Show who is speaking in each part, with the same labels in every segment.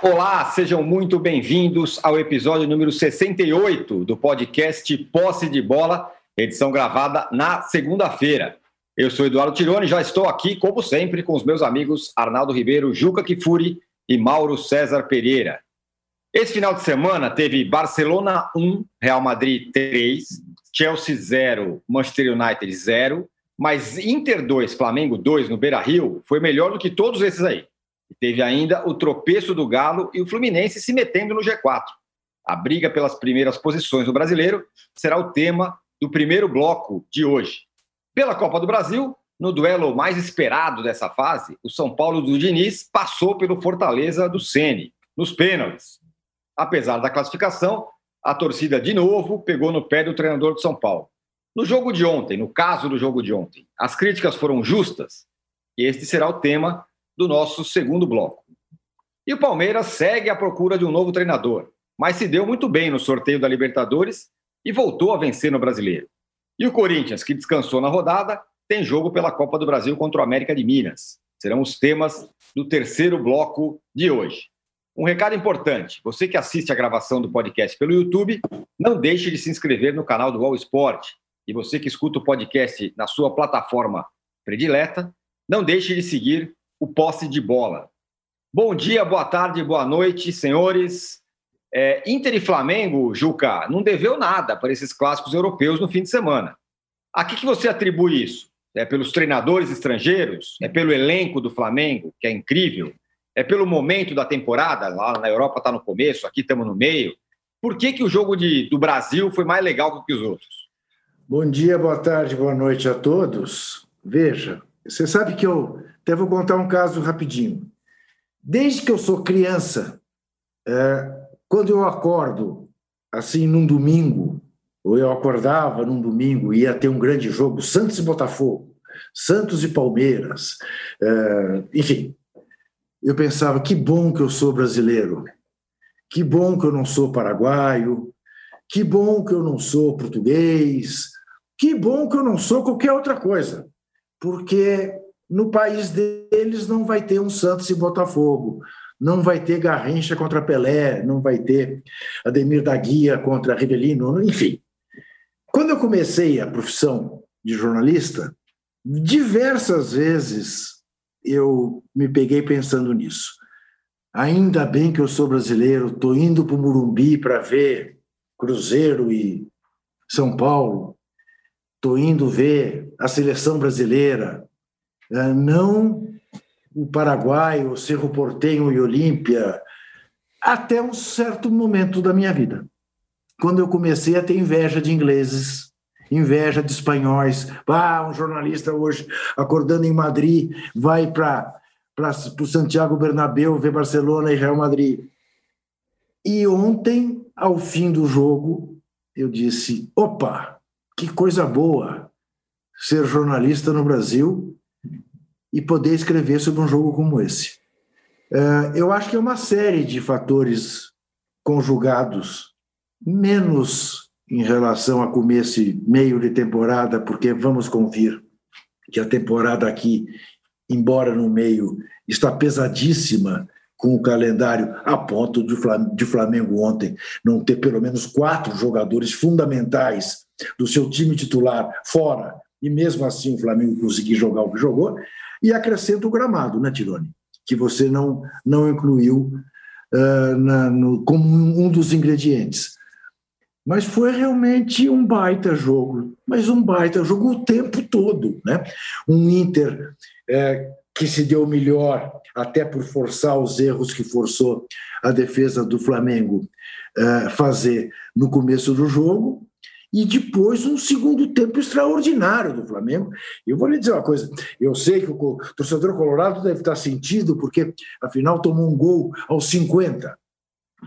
Speaker 1: Olá, sejam muito bem-vindos ao episódio número 68 do podcast Posse de Bola, edição gravada na segunda-feira. Eu sou Eduardo Tironi, já estou aqui, como sempre, com os meus amigos Arnaldo Ribeiro, Juca Kifuri e Mauro César Pereira. Esse final de semana teve Barcelona 1, Real Madrid 3, Chelsea 0, Manchester United 0, mas Inter 2, Flamengo 2 no Beira-Rio foi melhor do que todos esses aí. E teve ainda o tropeço do Galo e o Fluminense se metendo no G4. A briga pelas primeiras posições do brasileiro será o tema do primeiro bloco de hoje. Pela Copa do Brasil, no duelo mais esperado dessa fase, o São Paulo do Diniz passou pelo Fortaleza do Sene, nos pênaltis. Apesar da classificação, a torcida de novo pegou no pé do treinador de São Paulo. No jogo de ontem, no caso do jogo de ontem, as críticas foram justas? E este será o tema do nosso segundo bloco. E o Palmeiras segue à procura de um novo treinador, mas se deu muito bem no sorteio da Libertadores e voltou a vencer no Brasileiro. E o Corinthians, que descansou na rodada, tem jogo pela Copa do Brasil contra o América de Minas. Serão os temas do terceiro bloco de hoje. Um recado importante: você que assiste a gravação do podcast pelo YouTube, não deixe de se inscrever no canal do All Sport. E você que escuta o podcast na sua plataforma predileta, não deixe de seguir o posse de bola. Bom dia, boa tarde, boa noite, senhores. É, Inter e Flamengo, Juca, não deveu nada para esses clássicos europeus no fim de semana. A que, que você atribui isso? É pelos treinadores estrangeiros? É pelo elenco do Flamengo, que é incrível? É pelo momento da temporada? Lá na Europa está no começo, aqui estamos no meio. Por que, que o jogo de, do Brasil foi mais legal que os outros?
Speaker 2: Bom dia, boa tarde, boa noite a todos. Veja, você sabe que eu até vou contar um caso rapidinho. Desde que eu sou criança, é, quando eu acordo, assim, num domingo, ou eu acordava num domingo e ia ter um grande jogo, Santos e Botafogo, Santos e Palmeiras, é, enfim, eu pensava: que bom que eu sou brasileiro, que bom que eu não sou paraguaio, que bom que eu não sou português, que bom que eu não sou qualquer outra coisa, porque no país deles não vai ter um Santos e Botafogo, não vai ter Garrincha contra Pelé, não vai ter Ademir da Guia contra Rivelino, enfim. Quando eu comecei a profissão de jornalista, diversas vezes eu me peguei pensando nisso. Ainda bem que eu sou brasileiro, estou indo para o Murumbi para ver Cruzeiro e São Paulo, estou indo ver a seleção brasileira, não o Paraguai, o Cerro Portenho e Olímpia, até um certo momento da minha vida, quando eu comecei a ter inveja de ingleses, inveja de espanhóis. Ah, um jornalista hoje acordando em Madrid vai para o Santiago Bernabéu ver Barcelona e Real Madrid. E ontem, ao fim do jogo, eu disse: opa, que coisa boa ser jornalista no Brasil e poder escrever sobre um jogo como esse. É, eu acho que é uma série de fatores conjugados, menos em relação a começo e meio de temporada, porque vamos convir que a temporada aqui, embora no meio, está pesadíssima com o calendário a ponto de Flamengo ontem não ter pelo menos quatro jogadores fundamentais do seu time titular fora, e mesmo assim o Flamengo conseguir jogar o que jogou, e acrescenta o gramado, né, Tirone? Que você não, não incluiu uh, na, no, como um dos ingredientes. Mas foi realmente um baita jogo, mas um baita jogo o tempo todo. Né? Um Inter é, que se deu melhor, até por forçar os erros que forçou a defesa do Flamengo é, fazer no começo do jogo, e depois um segundo tempo extraordinário do Flamengo. Eu vou lhe dizer uma coisa: eu sei que o torcedor colorado deve estar sentido, porque afinal tomou um gol aos 50.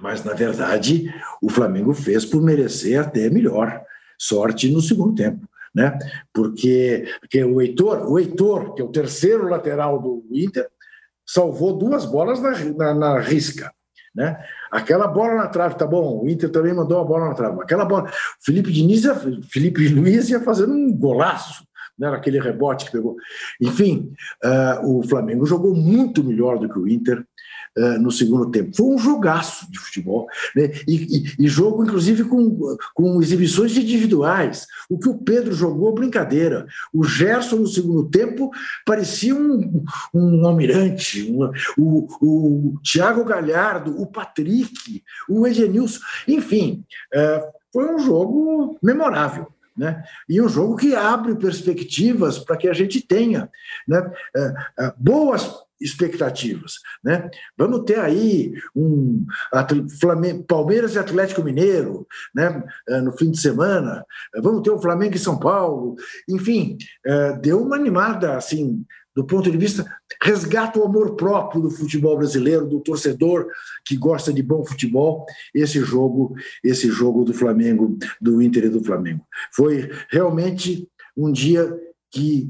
Speaker 2: Mas, na verdade, o Flamengo fez por merecer até melhor sorte no segundo tempo. Né? Porque, porque o Heitor, o Heitor, que é o terceiro lateral do Inter, salvou duas bolas na, na, na risca. Né? Aquela bola na trave, tá bom, o Inter também mandou uma bola na trave. Aquela bola, Felipe Diniz, Felipe Luiz ia fazendo um golaço né, naquele rebote que pegou. Enfim, uh, o Flamengo jogou muito melhor do que o Inter uh, no segundo tempo. Foi um jogaço de futebol, né? e, e, e, jogo, inclusive, com, com exibições individuais. O que o Pedro jogou, brincadeira. O Gerson, no segundo tempo, parecia um, um almirante. Um, o, o Thiago Galhardo, o Patrick, o Edenilson. Enfim, uh, foi um jogo memorável. Né? E um jogo que abre perspectivas para que a gente tenha né? É, boas expectativas. Né? Vamos ter aí um Flamengo, Palmeiras e Atlético Mineiro né? É, no fim de semana, vamos ter o Flamengo e São Paulo, enfim, deu uma animada assim do ponto de vista, resgata o amor próprio do futebol brasileiro, do torcedor que gosta de bom futebol, esse jogo, esse jogo do Flamengo, do Inter e do Flamengo. Foi realmente um dia que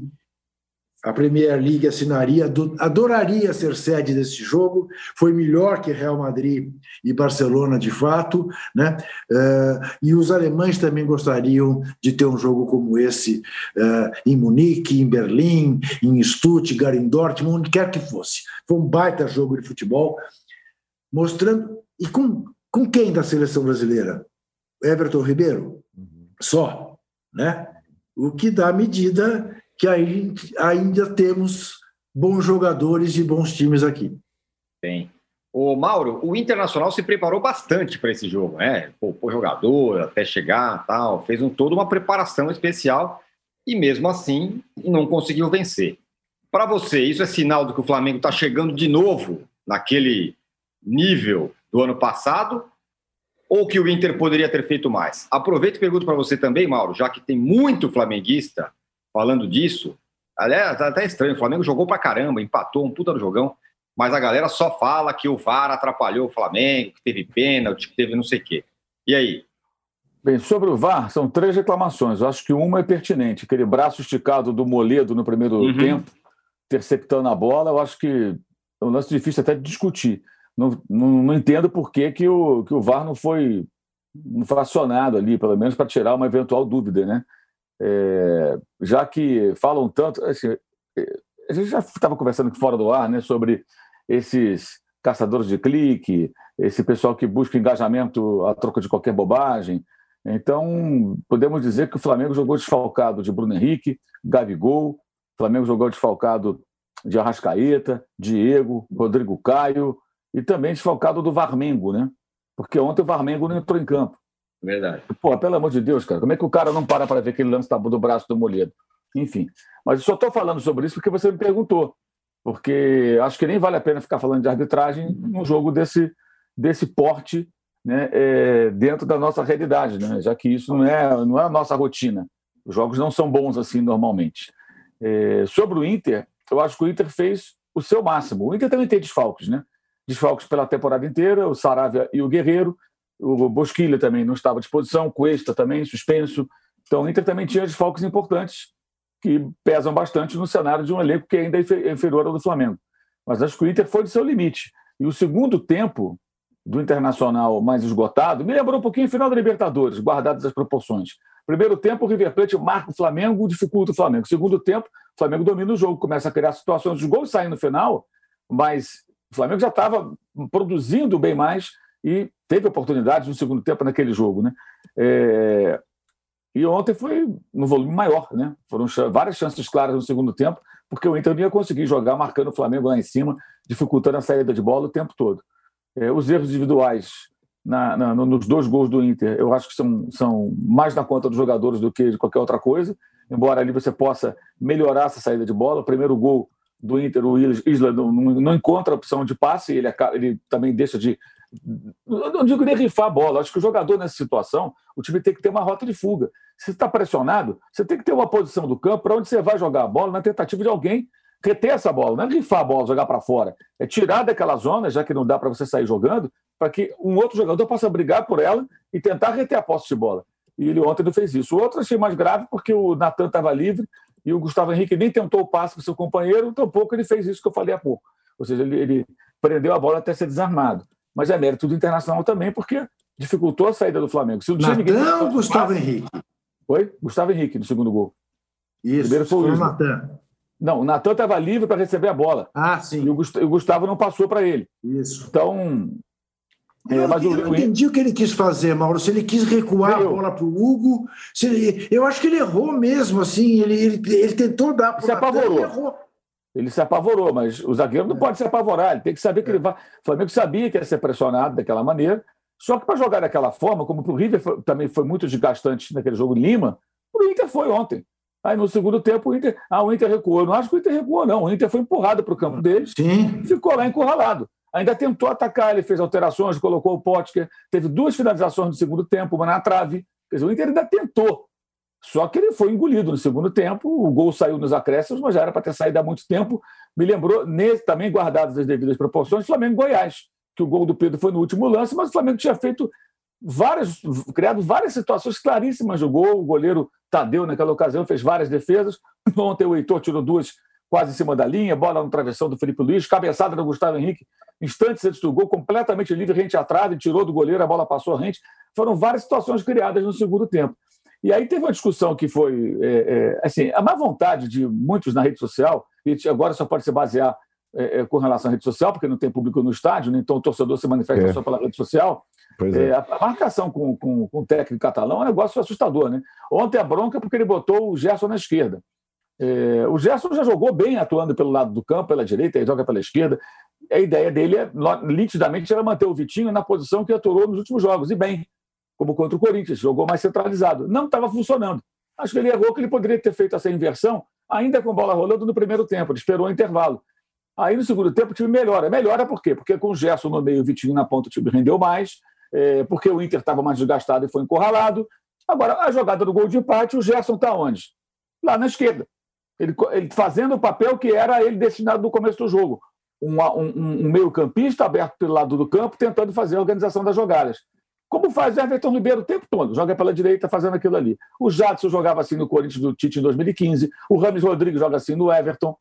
Speaker 2: a Premier League assinaria, adoraria ser sede desse jogo, foi melhor que Real Madrid e Barcelona de fato, né? Uh, e os alemães também gostariam de ter um jogo como esse uh, em Munique, em Berlim, em Stuttgart, em Dortmund, onde quer que fosse. Foi um baita jogo de futebol, mostrando. E com, com quem da seleção brasileira? Everton Ribeiro? Uhum. Só, né? O que dá medida que ainda temos bons jogadores e bons times aqui.
Speaker 1: Bem. O Mauro, o Internacional se preparou bastante para esse jogo, né? Poupou jogador até chegar, tal, fez um, toda uma preparação especial e mesmo assim não conseguiu vencer. Para você, isso é sinal de que o Flamengo está chegando de novo naquele nível do ano passado ou que o Inter poderia ter feito mais? Aproveito e pergunto para você também, Mauro, já que tem muito flamenguista falando disso. Aliás, tá até estranho, o Flamengo jogou pra caramba, empatou um puta no jogão, mas a galera só fala que o VAR atrapalhou o Flamengo, que teve pênalti, que teve não sei o quê. E aí?
Speaker 3: Bem, sobre o VAR, são três reclamações. Eu acho que uma é pertinente. Aquele braço esticado do Moledo no primeiro uhum. tempo, interceptando a bola, eu acho que é um lance difícil até de discutir. Não, não, não entendo por que, que, o, que o VAR não foi, não foi acionado ali, pelo menos para tirar uma eventual dúvida, né? É, já que falam tanto, assim, é, a gente já estava conversando fora do ar, né, sobre esses caçadores de clique, esse pessoal que busca engajamento à troca de qualquer bobagem. Então, podemos dizer que o Flamengo jogou desfalcado de Bruno Henrique, Gabigol, o Flamengo jogou desfalcado de Arrascaeta, Diego, Rodrigo Caio e também desfalcado do Varmengo, né? Porque ontem o Varmengo não entrou em campo.
Speaker 1: Verdade.
Speaker 3: Pô, pelo amor de Deus, cara, como é que o cara não para para ver aquele lance do braço do Moledo? Enfim, mas eu só estou falando sobre isso porque você me perguntou. Porque acho que nem vale a pena ficar falando de arbitragem num jogo desse, desse porte né, é, dentro da nossa realidade, né, já que isso não é, não é a nossa rotina. Os jogos não são bons assim normalmente. É, sobre o Inter, eu acho que o Inter fez o seu máximo. O Inter também tem desfalques, né? Desfalques pela temporada inteira, o Saravia e o Guerreiro. O Bosquilha também não estava à disposição, Cuesta também suspenso. Então o Inter também tinha desfalques importantes que pesam bastante no cenário de um elenco que ainda é inferior ao do Flamengo. Mas acho que o Inter foi do seu limite. E o segundo tempo do Internacional mais esgotado me lembrou um pouquinho o final da Libertadores, guardadas as proporções. Primeiro tempo, o River Plate marca o Flamengo, dificulta o Flamengo. Segundo tempo, o Flamengo domina o jogo, começa a criar situações. Os gols saem no final, mas o Flamengo já estava produzindo bem mais e teve oportunidades no segundo tempo naquele jogo, né? É... E ontem foi no volume maior, né? Foram várias chances claras no segundo tempo, porque o Inter não ia conseguir jogar marcando o Flamengo lá em cima, dificultando a saída de bola o tempo todo. É, os erros individuais na, na, nos dois gols do Inter, eu acho que são, são mais na conta dos jogadores do que de qualquer outra coisa, embora ali você possa melhorar essa saída de bola. O primeiro gol do Inter, o Isla não, não encontra a opção de passe, ele, ele também deixa de não digo nem rifar a bola, acho que o jogador nessa situação, o time tem que ter uma rota de fuga. Se está pressionado, você tem que ter uma posição do campo para onde você vai jogar a bola na tentativa de alguém reter essa bola, não é rifar a bola, jogar para fora, é tirar daquela zona, já que não dá para você sair jogando, para que um outro jogador possa brigar por ela e tentar reter a posse de bola. E ele ontem não fez isso. O outro achei mais grave porque o Natan estava livre e o Gustavo Henrique nem tentou o passe para seu companheiro, tampouco ele fez isso que eu falei há pouco. Ou seja, ele, ele prendeu a bola até ser desarmado mas é mérito do Internacional também, porque dificultou a saída do Flamengo.
Speaker 2: Se o Natan ou Gustavo. Henrique?
Speaker 3: Oi? Gustavo Henrique, no segundo gol.
Speaker 2: Isso,
Speaker 3: primeiro foi o
Speaker 2: Natan.
Speaker 3: Não, o Natan estava livre para receber a bola.
Speaker 2: Ah, sim.
Speaker 3: E o Gustavo não passou para ele.
Speaker 2: Isso.
Speaker 3: Então.
Speaker 2: É, eu, mas eu, eu entendi o que ele quis fazer, Mauro. Se ele quis recuar a bola para o Hugo, ele, eu acho que ele errou mesmo, assim. Ele, ele, ele tentou dar para
Speaker 3: o Se apavorou. Ele, errou. Ele se apavorou, mas o zagueiro não é. pode se apavorar. Ele tem que saber que é. ele vai. O Flamengo sabia que ia ser pressionado daquela maneira. Só que para jogar daquela forma, como para o River foi, também foi muito desgastante naquele jogo Lima, o Inter foi ontem. Aí no segundo tempo o Inter, ah, o Inter recuou. Eu não acho que o Inter recuou, não. O Inter foi empurrado para o campo dele
Speaker 2: Sim.
Speaker 3: ficou lá encurralado. Ainda tentou atacar, ele fez alterações, colocou o Potker, teve duas finalizações no segundo tempo, uma na trave. Quer dizer, o Inter ainda tentou. Só que ele foi engolido no segundo tempo, o gol saiu nos acréscimos, mas já era para ter saído há muito tempo. Me lembrou, nesse, também guardadas as devidas proporções, Flamengo-Goiás que o gol do Pedro foi no último lance, mas o Flamengo tinha feito várias, criado várias situações claríssimas do gol. O goleiro Tadeu, naquela ocasião, fez várias defesas. Ontem o Heitor tirou duas quase em cima da linha, bola no travessão do Felipe Luiz, cabeçada do Gustavo Henrique, instantes antes do gol, completamente livre, rente atrás, e tirou do goleiro, a bola passou rente. Foram várias situações criadas no segundo tempo. E aí teve uma discussão que foi, é, é, assim, a má vontade de muitos na rede social, e agora só pode se basear é, é, com relação à rede social, porque não tem público no estádio, né? então o torcedor se manifesta é. só pela rede social. É. A, marcação com, com, com, o técnico catalão é um negócio assustador. Né? Ontem a bronca porque ele botou o Gerson na esquerda. O Gerson já jogou bem atuando pelo lado do campo, pela direita, ele joga pela esquerda. A ideia dele, é, nitidamente, era manter o Vitinho na posição que aturou nos últimos jogos, e bem, como contra o Corinthians, jogou mais centralizado. Não estava funcionando. Acho que ele errou que ele poderia ter feito essa inversão, ainda com bola rolando no primeiro tempo, ele esperou o intervalo. Aí no segundo tempo o time melhora. Melhora por quê? Porque com o Gerson no meio, o Vitinho na ponta, o time rendeu mais, é, porque o Inter estava mais desgastado e foi encurralado. Agora, a jogada do gol de empate, o Gerson está onde? Lá na esquerda. Ele, ele, fazendo o papel que era ele destinado no começo do jogo. Um, um, um meio-campista aberto pelo lado do campo, tentando fazer a organização das jogadas. Como faz Everton Ribeiro o tempo todo, joga pela direita fazendo aquilo ali. O Jadson jogava assim no Corinthians do Tite em 2015, o Rames Rodrigues joga assim no Everton.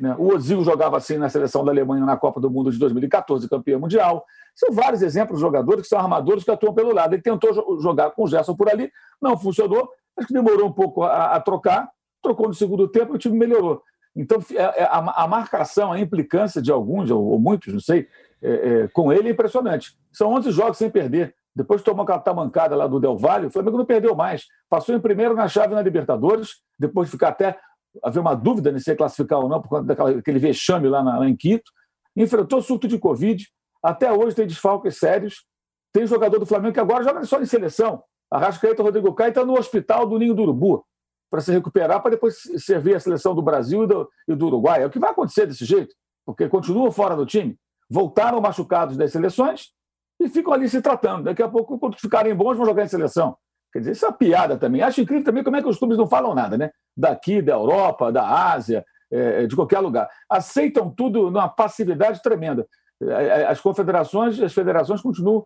Speaker 3: Né? O Ozil jogava assim na seleção da Alemanha na Copa do Mundo de 2014, campeão mundial. São vários exemplos de jogadores que são armadores que atuam pelo lado. Ele tentou jogar com o Gerson por ali, não funcionou, acho que demorou um pouco a, a trocar, trocou no segundo tempo e o time melhorou. Então, é, é, a, a marcação, a implicância de alguns, ou, ou muitos, não sei, é, é, com ele é impressionante. São 11 jogos sem perder. Depois tomou aquela tamancada lá do Del Valle, o Flamengo não perdeu mais. Passou em primeiro na chave na Libertadores, depois de ficar até havia uma dúvida de se classificar ou não, por conta daquele vexame lá, na, lá em Quito. Enfrentou surto de Covid. Até hoje tem desfalques sérios. Tem jogador do Flamengo que agora joga só em seleção. Arrascaeta Rodrigo Caio está no hospital do Ninho do Urubu para se recuperar, para depois servir a seleção do Brasil e do, e do Uruguai. É o que vai acontecer desse jeito, porque continuam fora do time, voltaram machucados das seleções e ficam ali se tratando. Daqui a pouco, quando ficarem bons, vão jogar em seleção. Quer dizer, isso é uma piada também. Acho incrível também como é que os clubes não falam nada, né? Daqui, da Europa, da Ásia, é, de qualquer lugar. Aceitam tudo numa passividade tremenda. É, é, as confederações, as federações continuam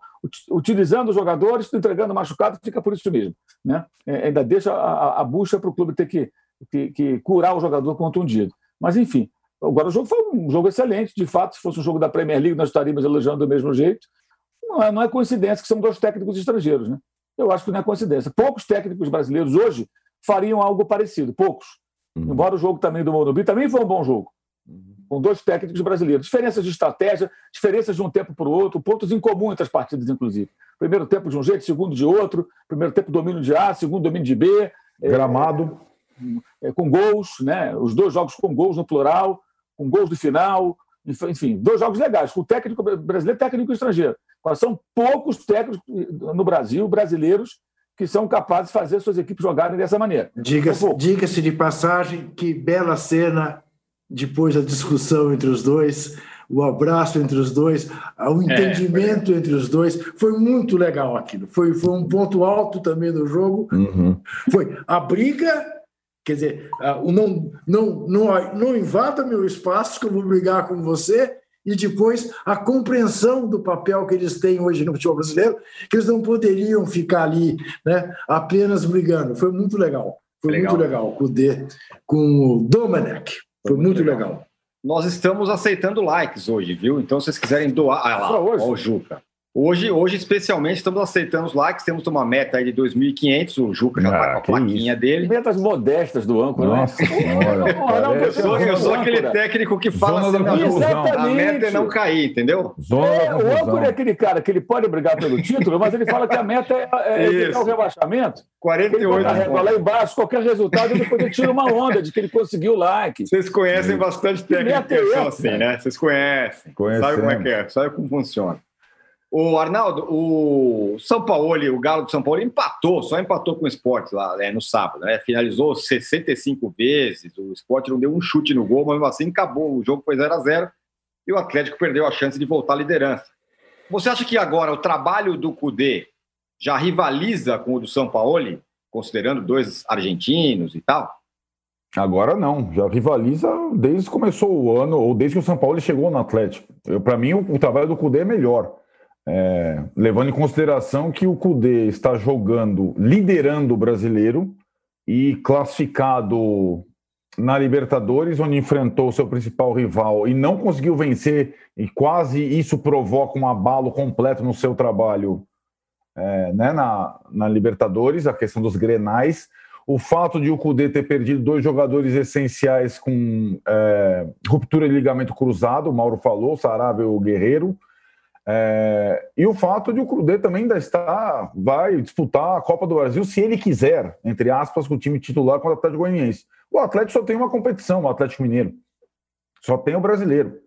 Speaker 3: utilizando os jogadores, entregando machucado, fica por isso mesmo. Né? É, ainda deixa a, a bucha para o clube ter que, que, que, curar o jogador contundido. Mas, enfim, agora o jogo foi um jogo excelente. De fato, se fosse um jogo da Premier League, nós estaríamos elogiando do mesmo jeito. Não é, não é coincidência que são dois técnicos estrangeiros. Né? Eu acho que não é coincidência. Poucos técnicos brasileiros hoje fariam algo parecido, poucos. Uhum. Embora o jogo também do Morumbi também foi um bom jogo, uhum. com dois técnicos brasileiros. Diferenças de estratégia, diferenças de um tempo para o outro, pontos em comum entre as partidas, inclusive. Primeiro tempo de um jeito, segundo de outro. Primeiro tempo domínio de A, segundo domínio de B.
Speaker 2: É, Gramado.
Speaker 3: É, é, com gols, né? os dois jogos com gols no plural, com gols do final. Enfim, dois jogos legais, com o técnico brasileiro técnico estrangeiro. Mas são poucos técnicos no Brasil, brasileiros, que são capazes de fazer suas equipes jogarem dessa maneira.
Speaker 2: Diga-se diga de passagem que bela cena depois da discussão entre os dois, o abraço entre os dois, o é, entendimento é, entre os dois. Foi muito legal aquilo. Foi, foi um ponto alto também do jogo. Uhum. Foi a briga, quer dizer, o não, não, não, não invada meu espaço que eu vou brigar com você e depois a compreensão do papel que eles têm hoje no futebol brasileiro, que eles não poderiam ficar ali né, apenas brigando. Foi muito legal. Foi legal. muito legal com o D, com o Domenech. Foi, Foi muito, muito legal. legal.
Speaker 1: Nós estamos aceitando likes hoje, viu? Então, se vocês quiserem doar. Ah, lá, ó, o Juca. Hoje, hoje, especialmente, estamos aceitando os likes, temos uma meta aí de 2.500, o Juca já está ah, com a plaquinha isso. dele.
Speaker 3: Metas modestas do âncora,
Speaker 1: né? Nossa Senhora. não, eu, sou, eu sou aquele técnico que fala assim, a meta é não cair, entendeu?
Speaker 3: É, o âncora é aquele cara que ele pode brigar pelo título, mas ele fala que a meta é, é evitar o rebaixamento.
Speaker 1: 48
Speaker 3: ele lá embaixo, qualquer resultado, ele tira uma onda de que ele conseguiu like.
Speaker 1: Vocês conhecem bastante técnicos que são assim, né? Vocês conhecem.
Speaker 4: Conhecemos.
Speaker 1: Sabe como é que é, sabe como funciona. O Arnaldo, o São Paulo, o Galo de São Paulo empatou, só empatou com o esporte lá né, no sábado, né? Finalizou 65 vezes, o esporte não deu um chute no gol, mas mesmo assim acabou, o jogo foi 0 a 0 e o Atlético perdeu a chance de voltar à liderança. Você acha que agora o trabalho do Cudê já rivaliza com o do São Paulo, considerando dois argentinos e tal?
Speaker 4: Agora não, já rivaliza desde que começou o ano, ou desde que o São Paulo chegou no Atlético. Para mim, o, o trabalho do Cudê é melhor. É, levando em consideração que o Cudê está jogando, liderando o brasileiro e classificado na Libertadores, onde enfrentou o seu principal rival e não conseguiu vencer, e quase isso provoca um abalo completo no seu trabalho é, né, na, na Libertadores, a questão dos grenais. O fato de o Cudê ter perdido dois jogadores essenciais com é, ruptura de ligamento cruzado, o Mauro falou, o Sarabia e o Guerreiro é, e o fato de o Crudê também ainda estar, vai disputar a Copa do Brasil se ele quiser, entre aspas, com o time titular contra o Atlético Goianiense. O Atlético só tem uma competição, o Atlético Mineiro. Só tem o brasileiro.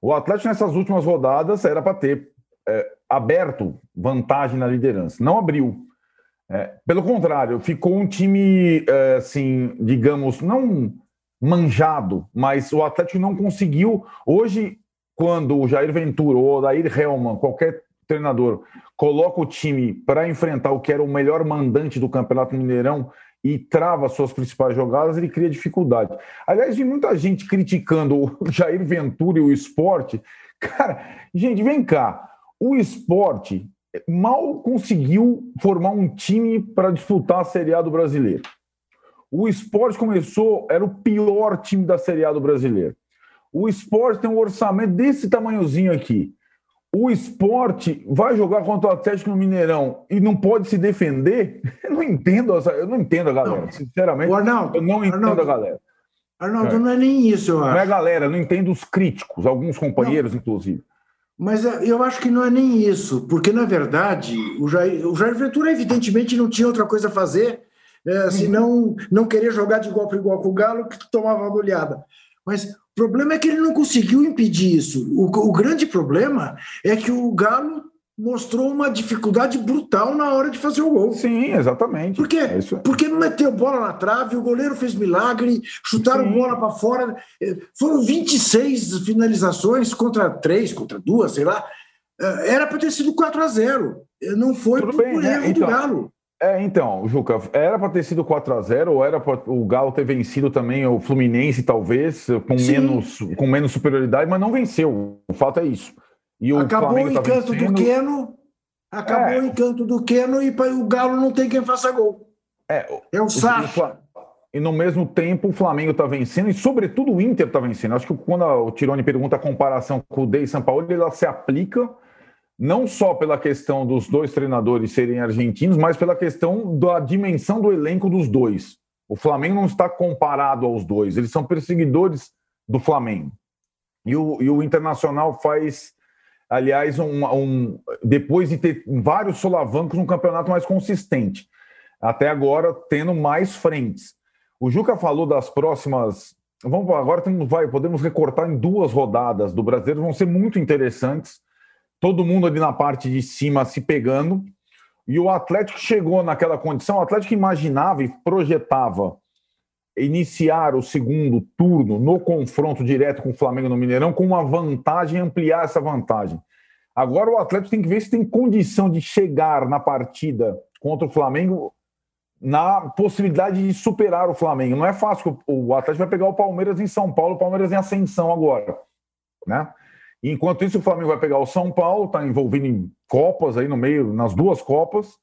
Speaker 4: O Atlético nessas últimas rodadas era para ter é, aberto vantagem na liderança. Não abriu. É, pelo contrário, ficou um time, é, assim, digamos, não manjado, mas o Atlético não conseguiu. Hoje, quando o Jair Ventura ou o Odair Helman, qualquer treinador, coloca o time para enfrentar o que era o melhor mandante do Campeonato Mineirão e trava suas principais jogadas, ele cria dificuldade. Aliás, vi muita gente criticando o Jair Ventura e o esporte. Cara, gente, vem cá. O esporte mal conseguiu formar um time para disputar a Série A do brasileiro. O esporte começou, era o pior time da Série A do brasileiro. O esporte tem um orçamento desse tamanhozinho aqui. O esporte vai jogar contra o Atlético no Mineirão e não pode se defender? Eu não entendo, eu não entendo a galera. Não. Sinceramente, Arnaldo, eu não entendo Arnaldo, a galera.
Speaker 2: Arnaldo, é. não é nem isso, eu acho.
Speaker 4: Não é a galera, não entendo os críticos, alguns companheiros, não. inclusive.
Speaker 2: Mas é, eu acho que não é nem isso, porque, na verdade, o Jair, o Jair Ventura, evidentemente, não tinha outra coisa a fazer, é, senão não querer jogar de igual para igual com o Galo, que tomava uma olhada. Mas o problema é que ele não conseguiu impedir isso. O, o grande problema é que o Galo mostrou uma dificuldade brutal na hora de fazer o gol.
Speaker 4: Sim, exatamente.
Speaker 2: Por quê? É Porque meteu bola na trave, o goleiro fez milagre, chutaram Sim. bola para fora. É, foram 26 finalizações contra três, contra duas, sei lá. É, era para ter sido 4 a 0 Não foi Tudo por, bem, né? erro então, do Galo.
Speaker 4: É, então, Juca, era para ter sido 4 a 0 ou era para o Galo ter vencido também o Fluminense, talvez, com menos, com menos superioridade, mas não venceu. O fato é isso.
Speaker 2: E o acabou Flamengo o tá encanto tá do Queno, acabou é. o encanto do Queno e o Galo não tem quem faça gol.
Speaker 4: É, é o Sacha. E no mesmo tempo o Flamengo está vencendo e, sobretudo, o Inter está vencendo. Acho que quando o Tironi pergunta a comparação com o Dei e São Paulo, ela se aplica não só pela questão dos dois treinadores serem argentinos, mas pela questão da dimensão do elenco dos dois. O Flamengo não está comparado aos dois, eles são perseguidores do Flamengo. E o, e o Internacional faz, aliás, um, um, depois de ter vários solavancos, um campeonato mais consistente. Até agora, tendo mais frentes. O Juca falou das próximas. Vamos agora temos, vai, podemos recortar em duas rodadas do brasileiro, vão ser muito interessantes todo mundo ali na parte de cima se pegando. E o Atlético chegou naquela condição, o Atlético imaginava e projetava iniciar o segundo turno no confronto direto com o Flamengo no Mineirão com uma vantagem, ampliar essa vantagem. Agora o Atlético tem que ver se tem condição de chegar na partida contra o Flamengo na possibilidade de superar o Flamengo. Não é fácil, o Atlético vai pegar o Palmeiras em São Paulo, o Palmeiras em ascensão agora, né? Enquanto isso, o Flamengo vai pegar o São Paulo, está envolvido em Copas aí no meio, nas duas Copas,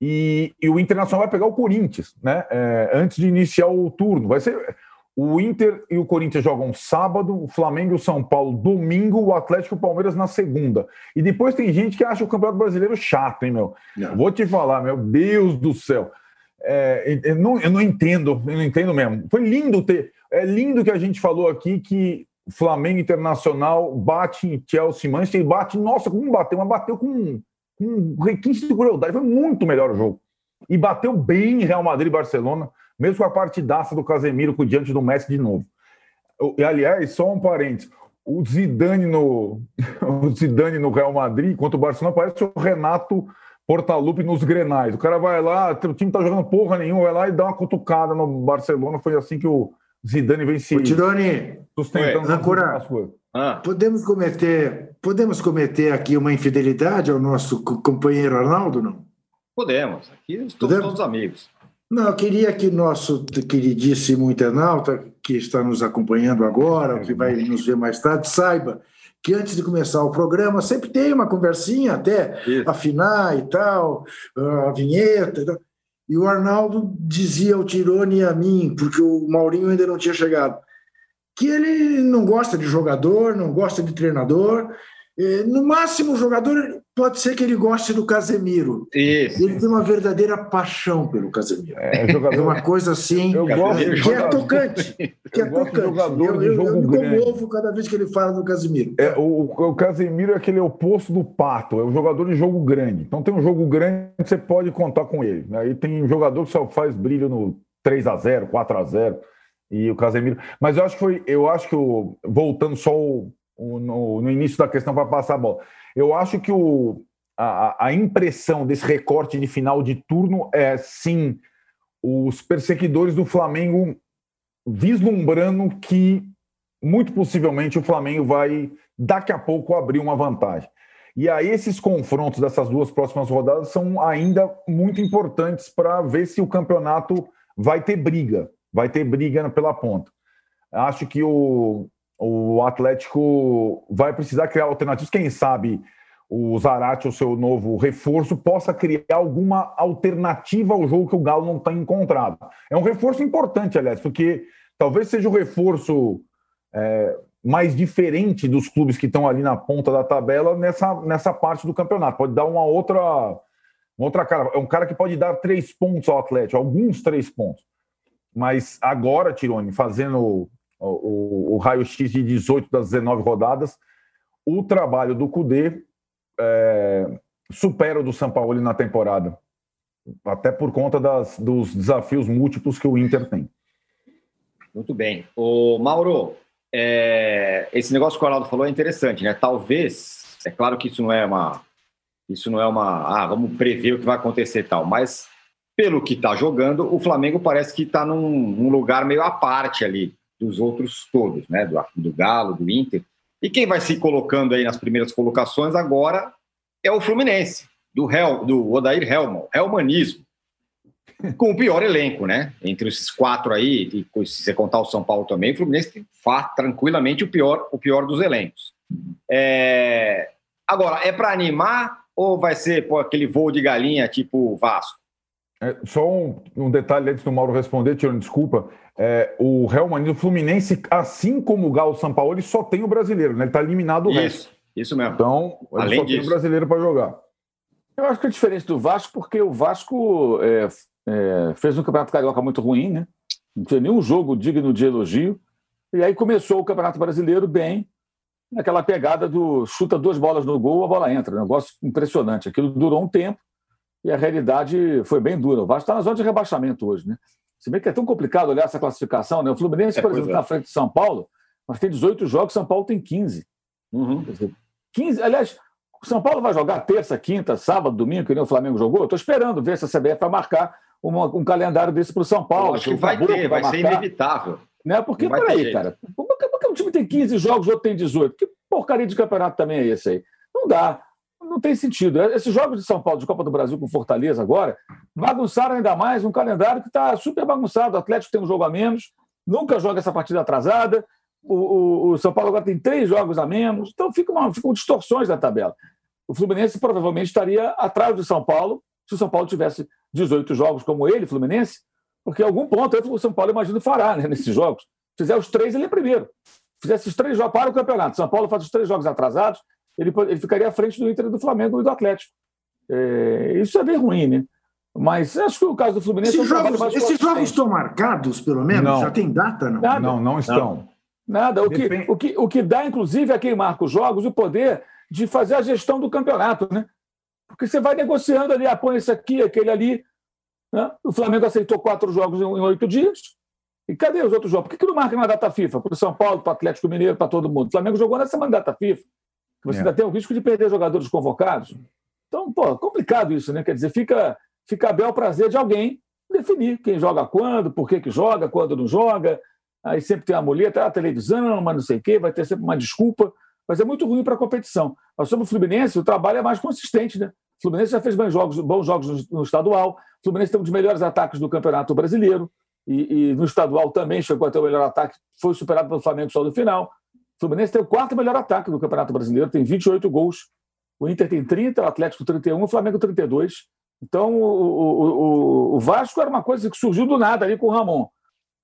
Speaker 4: e, e o Internacional vai pegar o Corinthians, né? É, antes de iniciar o turno. Vai ser. o Inter e o Corinthians jogam sábado, o Flamengo e o São Paulo domingo, o Atlético e o Palmeiras na segunda. E depois tem gente que acha o Campeonato Brasileiro chato, hein, meu? Não. Vou te falar, meu Deus do céu. É, eu, não, eu não entendo, eu não entendo mesmo. Foi lindo ter. É lindo que a gente falou aqui que Flamengo Internacional bate em Chelsea Manchester e bate, nossa, como bateu, mas bateu com, com requinte de crueldade. Foi muito melhor o jogo. E bateu bem Real Madrid e Barcelona mesmo com a partidaça do Casemiro diante do Messi de novo. E, aliás, só um parênteses. O Zidane no, o Zidane no Real Madrid, contra o Barcelona, parece o Renato Portaluppi nos Grenais. O cara vai lá, o time tá jogando porra nenhuma, vai lá e dá uma cutucada no Barcelona. Foi assim que o Zidane venceu.
Speaker 2: Tironi, sustentando Ancora, ah. podemos cometer podemos cometer aqui uma infidelidade ao nosso companheiro Arnaldo, não?
Speaker 1: Podemos. Aqui estamos podemos? todos amigos.
Speaker 2: Não, eu queria que nosso queridíssimo internauta, que está nos acompanhando agora, que vai nos ver mais tarde, saiba que antes de começar o programa sempre tem uma conversinha até Isso. afinar e tal, a vinheta. E, tal. E o Arnaldo dizia ao Tirone e a mim, porque o Maurinho ainda não tinha chegado, que ele não gosta de jogador, não gosta de treinador, no máximo, o jogador pode ser que ele goste do Casemiro. Isso. Ele tem uma verdadeira paixão pelo Casemiro. É, jogador... é uma coisa assim eu gosto que é tocante. Que é tocante. Jogador eu, eu, eu me comovo cada vez que ele fala do Casemiro.
Speaker 4: É, o, o Casemiro é aquele oposto do Pato, é um jogador de jogo grande. Então tem um jogo grande você pode contar com ele. Aí tem um jogador que só faz brilho no 3 a 0 4 a 0 e o Casemiro. Mas eu acho que foi, eu acho que o, voltando só o no, no início da questão para passar a bola. Eu acho que o, a, a, impressão desse recorte de final de turno é sim os perseguidores do Flamengo vislumbrando que muito possivelmente o Flamengo vai daqui a pouco abrir uma vantagem. E aí esses confrontos dessas duas próximas rodadas são ainda muito importantes para ver se o campeonato vai ter briga, vai ter briga pela ponta. Acho que o, o Atlético vai precisar criar alternativas. Quem sabe o Zarate, o seu novo reforço, possa criar alguma alternativa ao jogo que o Galo não está encontrado. É um reforço importante, aliás, porque talvez seja o reforço é, mais diferente dos clubes que estão ali na ponta da tabela nessa, nessa parte do campeonato. Pode dar uma outra, uma outra cara. É um cara que pode dar três pontos ao Atlético, alguns três pontos. Mas agora, Tirone, fazendo o, o, raio-x de 18 das 19 rodadas, o trabalho do Cudê é, supera o do São Paulo na temporada, até por conta das, dos desafios múltiplos que o Inter tem.
Speaker 1: Muito bem. O Mauro, é, esse negócio que o Arnaldo falou é interessante, né? Talvez, é claro que isso não é uma, isso não é uma, ah, vamos prever o que vai acontecer e tal, mas pelo que está jogando, o Flamengo parece que está num, num, lugar meio à parte ali dos outros todos, né? Do, do Galo, do Inter. E quem vai se colocando aí nas primeiras colocações agora é o Fluminense, do, Hel, do Odair Helman, Helmanismo, com o pior elenco, né? Entre esses quatro aí, e se você contar o São Paulo também, o Fluminense faz tranquilamente o pior, o pior dos elencos. É... Agora, é para animar ou vai ser pô, aquele voo de galinha tipo Vasco?
Speaker 4: É, só um, um, detalhe antes do Mauro responder, tirando desculpa. É, o Real Madrid, o Fluminense, assim como o Galo São Paulo, ele só tem o brasileiro, né? Ele está eliminado o
Speaker 1: isso,
Speaker 4: resto.
Speaker 1: Isso mesmo.
Speaker 4: Então, ele Além só disso. tem o brasileiro para jogar.
Speaker 3: Eu acho que é diferente do Vasco, porque o Vasco é, é, fez um campeonato carioca muito ruim, né? Não tinha nenhum jogo digno de elogio. E aí começou o Campeonato Brasileiro bem, naquela pegada do chuta duas bolas no gol, a bola entra. Negócio impressionante. Aquilo durou um tempo e a realidade foi bem dura. O Vasco está na zona de rebaixamento hoje, né? Se bem que é tão complicado olhar essa classificação, né? O Fluminense, é, por exemplo, é. na frente de São Paulo, mas tem 18 jogos, São Paulo tem 15. Uhum. Dizer, 15. Aliás, o São Paulo vai jogar terça, quinta, sábado, domingo, que nem o Flamengo jogou. Estou esperando ver se a CBF vai marcar uma, um calendário desse para o São Paulo. Eu
Speaker 1: acho que vai ter, vai, vai ser inevitável.
Speaker 3: Né? Porque, peraí, cara, por que, por que um time tem 15 jogos, o outro tem 18? Que porcaria de campeonato também é esse aí? Não dá não tem sentido. Esses jogos de São Paulo, de Copa do Brasil com Fortaleza agora, bagunçaram ainda mais um calendário que está super bagunçado. O Atlético tem um jogo a menos, nunca joga essa partida atrasada. O, o, o São Paulo agora tem três jogos a menos, então fica uma, ficam distorções na tabela. O Fluminense provavelmente estaria atrás do São Paulo se o São Paulo tivesse 18 jogos como ele, Fluminense, porque em algum ponto o São Paulo, imagino, fará né, nesses jogos. fizer os três, ele é primeiro. Fizesse os três jogos para o campeonato. São Paulo faz os três jogos atrasados, ele, ele ficaria à frente do Inter, do Flamengo e do Atlético. É, isso é bem ruim, né? Mas acho que o caso do Fluminense.
Speaker 2: Esses, é um jogos, esses jogos estão marcados, pelo menos? Não. Já tem data? Não,
Speaker 4: Nada. não, não estão.
Speaker 3: Nada. O que, o, que, o que dá, inclusive, a quem marca os jogos o poder de fazer a gestão do campeonato, né? Porque você vai negociando ali, ah, põe esse aqui, aquele ali. Né? O Flamengo aceitou quatro jogos em oito dias. E cadê os outros jogos? Por que, que não marca na data FIFA? Para o São Paulo, para o Atlético Mineiro, para todo mundo. O Flamengo jogou na semana da data FIFA. Você é. ainda tem o risco de perder jogadores convocados. Então, pô, complicado isso, né? Quer dizer, fica, fica bem ao prazer de alguém definir quem joga quando, por que, que joga, quando não joga. Aí sempre tem a muleta, a televisão, mas não sei o quê, vai ter sempre uma desculpa. Mas é muito ruim para a competição. Mas sobre o Fluminense, o trabalho é mais consistente, né? O Fluminense já fez bons jogos, bons jogos no, estadual. O Fluminense tem um dos melhores ataques do Campeonato Brasileiro. E, e, no estadual também chegou a ter o melhor ataque, foi superado pelo Flamengo só no final. O Fluminense tem o quarto melhor ataque do Campeonato Brasileiro, tem 28 gols o Inter tem 30, o Atlético 31, o Flamengo 32. Então, o, o, o, Vasco era uma coisa que surgiu do nada ali com o Ramon.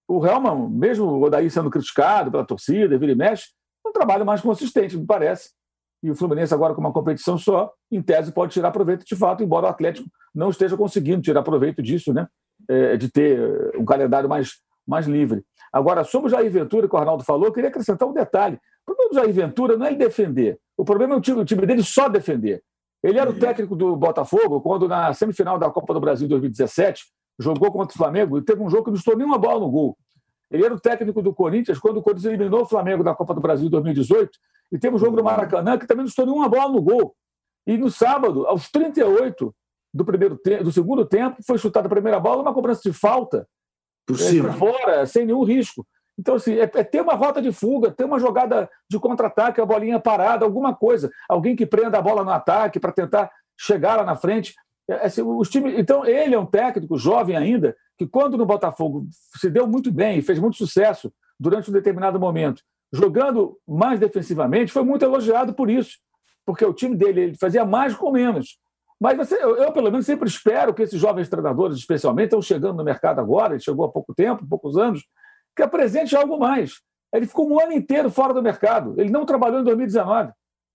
Speaker 3: O Helman, mesmo o Odaí sendo criticado pela torcida, vira e mexe, um trabalho mais consistente, me parece. E o Fluminense, agora com uma competição só, em tese, pode tirar proveito de fato, embora o Atlético não esteja conseguindo tirar proveito disso, né? É, de ter um calendário mais, mais livre. Agora, sobre o Jair Ventura, que o Arnaldo falou, eu queria acrescentar um detalhe. O problema do Jair Ventura não é ele defender. O problema é o time, o time dele só defender. Ele era o técnico do Botafogo quando, na semifinal da Copa do Brasil 2017, jogou contra o Flamengo e teve um jogo que não estourou nenhuma bola no gol. Ele era o técnico do Corinthians quando o Corinthians eliminou o Flamengo da Copa do Brasil 2018 e teve um jogo no Maracanã que também não estourou nenhuma bola no gol. E no sábado, aos 38 do, primeiro do segundo tempo, foi chutada a primeira bola, uma cobrança de falta por é, cima. fora, sem nenhum risco. Então, assim, é, é, ter uma rota de fuga, ter uma jogada de contra-ataque, a bolinha parada, alguma coisa. Alguém que prenda a bola no ataque para tentar chegar lá na frente. É, assim, os times, então, ele é um técnico jovem ainda, que quando no Botafogo se deu muito bem e fez muito sucesso durante um determinado momento, jogando mais defensivamente, foi muito elogiado por isso, porque o time dele ele fazia mais com menos. Mas você, eu, eu, pelo menos, sempre espero que esses jovens treinadores, especialmente, estão chegando no mercado agora, ele chegou há pouco tempo, poucos anos, que apresente algo mais. Ele ficou um ano inteiro fora do mercado. Ele não trabalhou em 2019.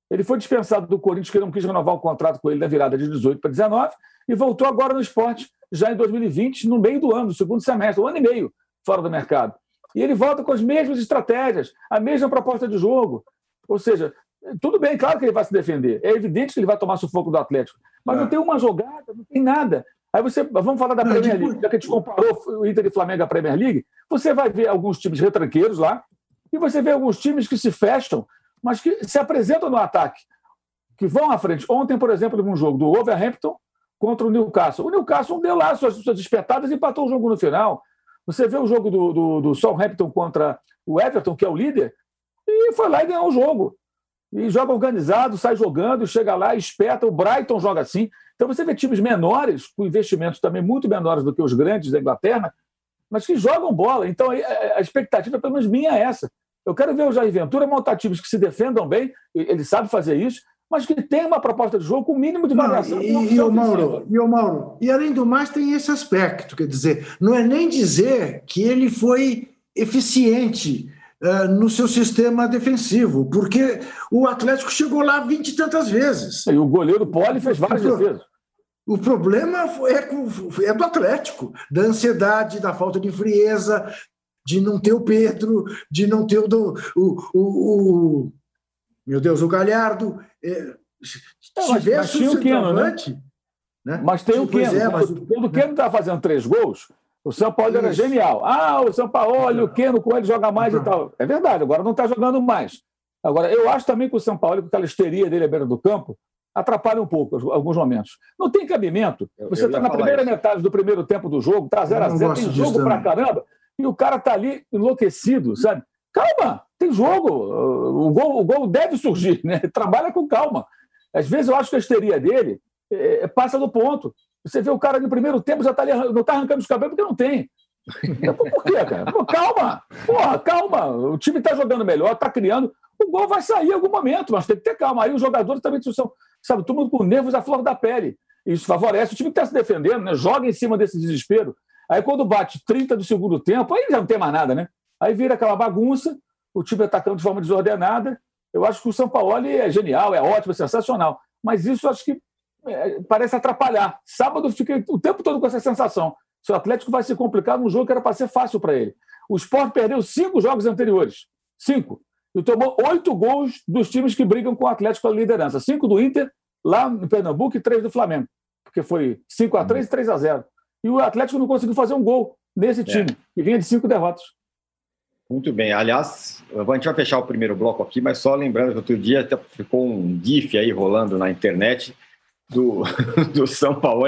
Speaker 3: Ele foi dispensado do Corinthians, que não quis renovar o contrato com ele na virada de 18 para 19, e voltou agora no esporte, já em 2020, no meio do ano, no segundo semestre, um ano e meio fora do mercado. E ele volta com as mesmas estratégias, a mesma proposta de jogo. Ou seja, tudo bem, claro que ele vai se defender. É evidente que ele vai tomar sufoco do Atlético. Mas é. não tem uma jogada, não tem nada. Aí você, vamos falar da Premier League, já que a gente comparou o Inter e Flamengo à Premier League, você vai ver alguns times retranqueiros lá, e você vê alguns times que se fecham, mas que se apresentam no ataque, que vão à frente. Ontem, por exemplo, um jogo do Wolverhampton contra o Newcastle. O Newcastle deu lá suas, suas espetadas e empatou o jogo no final. Você vê o jogo do, do, do Southampton contra o Everton, que é o líder, e foi lá e ganhou o jogo. E joga organizado, sai jogando, chega lá, espeta. O Brighton joga assim. Então você vê times menores, com investimentos também muito menores do que os grandes da Inglaterra, mas que jogam bola. Então a expectativa, pelo menos minha, é essa. Eu quero ver o Jair Ventura montar times que se defendam bem, ele sabe fazer isso, mas que tem uma proposta de jogo com o mínimo de variação. Não,
Speaker 2: e, e, o Mauro, e o Mauro, e além do mais tem esse aspecto, quer dizer, não é nem dizer que ele foi eficiente uh, no seu sistema defensivo, porque o Atlético chegou lá vinte e tantas vezes.
Speaker 3: E o goleiro Poli fez várias defesas.
Speaker 2: O problema é, é do Atlético, da ansiedade, da falta de frieza, de não ter o Pedro, de não ter o, o, o, o meu Deus, o Galhardo. É,
Speaker 3: se tivesse mas, mas o Keno, né? né? Mas tem o Keno. É, mas... Quando o Keno estava fazendo três gols, o São Paulo era genial. Ah, o São Paulo, olha, o Keno com ele joga mais e tal. É verdade, agora não está jogando mais. Agora, eu acho também que o São Paulo, com aquela histeria dele à beira do campo, atrapalha um pouco alguns momentos. Não tem cabimento. Você está na primeira isso. metade do primeiro tempo do jogo, está 0 a 0 tem jogo pra caramba, e o cara está ali enlouquecido, sabe? Calma, tem jogo. O gol, o gol deve surgir, né? Trabalha com calma. Às vezes eu acho que a histeria dele é, passa do ponto. Você vê o cara no primeiro tempo já tá ali, não está arrancando os cabelos porque não tem. Por quê, cara? Pô, calma! Porra, calma! O time está jogando melhor, está criando. O gol vai sair em algum momento, mas tem que ter calma. Aí os jogadores também são, sabe, todo mundo com nervos à flor da pele. Isso favorece o time que está se defendendo, né? Joga em cima desse desespero. Aí quando bate 30 do segundo tempo, aí já não tem mais nada, né? Aí vira aquela bagunça, o time atacando de forma desordenada. Eu acho que o São Paulo é genial, é ótimo, é sensacional. Mas isso acho que é, parece atrapalhar. Sábado eu fiquei o tempo todo com essa sensação. Se o Atlético vai se complicar num jogo que era para ser fácil para ele. O Sport perdeu cinco jogos anteriores. Cinco. E tomou oito gols dos times que brigam com o Atlético pela liderança. Cinco do Inter, lá em Pernambuco, e três do Flamengo. Porque foi 5 a 3 e 3 a 0 E o Atlético não conseguiu fazer um gol nesse é. time, é. que vinha de cinco derrotas.
Speaker 1: Muito bem. Aliás, a gente vai fechar o primeiro bloco aqui, mas só lembrando que outro dia ficou um GIF aí rolando na internet do, do São Paulo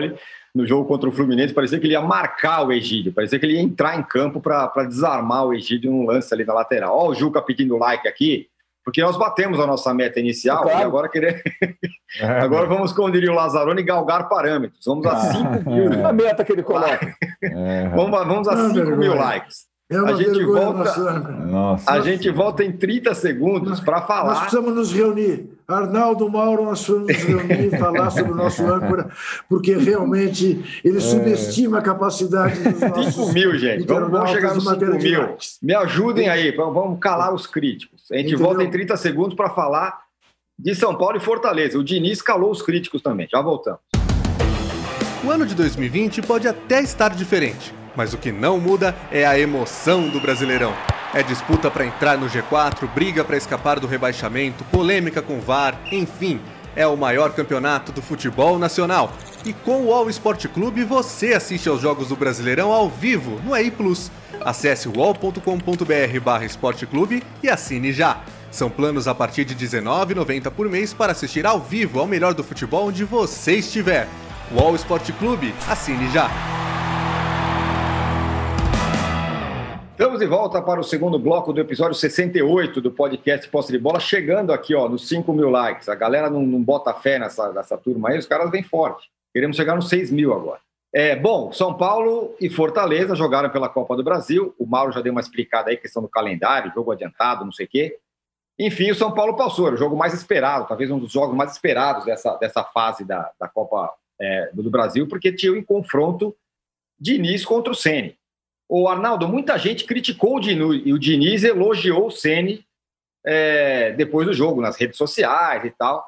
Speaker 1: no jogo contra o Fluminense. Parecia que ele ia marcar o Egídio, parecia que ele ia entrar em campo para desarmar o Egídio num lance ali na lateral. Ó, o Juca pedindo like aqui, porque nós batemos a nossa meta inicial claro. e agora querer. É, agora vamos, como diria o Lazzaroni, galgar parâmetros. Vamos a 5 ah, mil.
Speaker 3: É. A meta que ele coloca.
Speaker 1: É. Vamos, vamos a 5 mil likes. É a gente volta, Nossa. a gente volta em 30 segundos para falar.
Speaker 2: Nós precisamos nos reunir. Arnaldo Mauro, nós nos reunir e falar sobre o nosso âncora, porque realmente ele é. subestima a capacidade dos nossos
Speaker 1: 5 mil, gente. Vamos, vamos chegar nos 5 mil. Me ajudem aí, vamos calar os críticos. A gente Entendeu? volta em 30 segundos para falar de São Paulo e Fortaleza. O Diniz calou os críticos também. Já voltamos.
Speaker 5: O ano de 2020 pode até estar diferente mas o que não muda é a emoção do Brasileirão. É disputa para entrar no G4, briga para escapar do rebaixamento, polêmica com VAR, enfim, é o maior campeonato do futebol nacional. E com o All Sport Clube você assiste aos jogos do Brasileirão ao vivo no EI Plus. Acesse wall.com.br esporteclube e assine já. São planos a partir de R$19,90 por mês para assistir ao vivo ao melhor do futebol onde você estiver. Wall Sport Clube, assine já!
Speaker 1: Estamos de volta para o segundo bloco do episódio 68 do podcast Posse de Bola, chegando aqui ó, nos 5 mil likes. A galera não, não bota fé nessa, nessa turma aí, os caras vêm forte. Queremos chegar nos 6 mil agora. É, bom, São Paulo e Fortaleza jogaram pela Copa do Brasil. O Mauro já deu uma explicada aí, questão do calendário, jogo adiantado, não sei o quê. Enfim, o São Paulo passou, era o jogo mais esperado, talvez um dos jogos mais esperados dessa, dessa fase da, da Copa é, do Brasil, porque tinha um confronto de início contra o Sene. O Arnaldo, muita gente criticou o Diniz e o Diniz elogiou o Ceni é, depois do jogo, nas redes sociais e tal.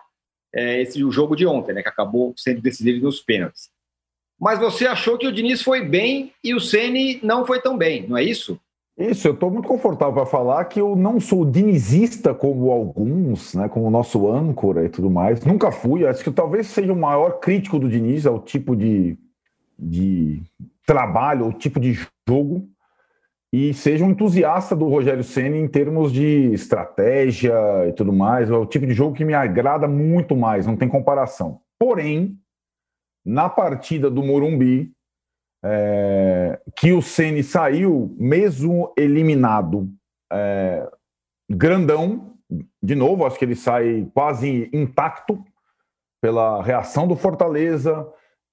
Speaker 1: É, esse o jogo de ontem, né, que acabou sendo decidido nos pênaltis. Mas você achou que o Diniz foi bem e o Ceni não foi tão bem, não é isso?
Speaker 4: Isso, eu estou muito confortável para falar que eu não sou dinizista como alguns, né, como o nosso âncora e tudo mais. Nunca fui. Acho que talvez seja o maior crítico do Diniz, ao tipo de, de trabalho, o tipo de jogo e seja um entusiasta do Rogério Ceni em termos de estratégia e tudo mais. É o tipo de jogo que me agrada muito mais, não tem comparação. Porém, na partida do Morumbi, é, que o Ceni saiu, mesmo eliminado, é, grandão, de novo, acho que ele sai quase intacto pela reação do Fortaleza,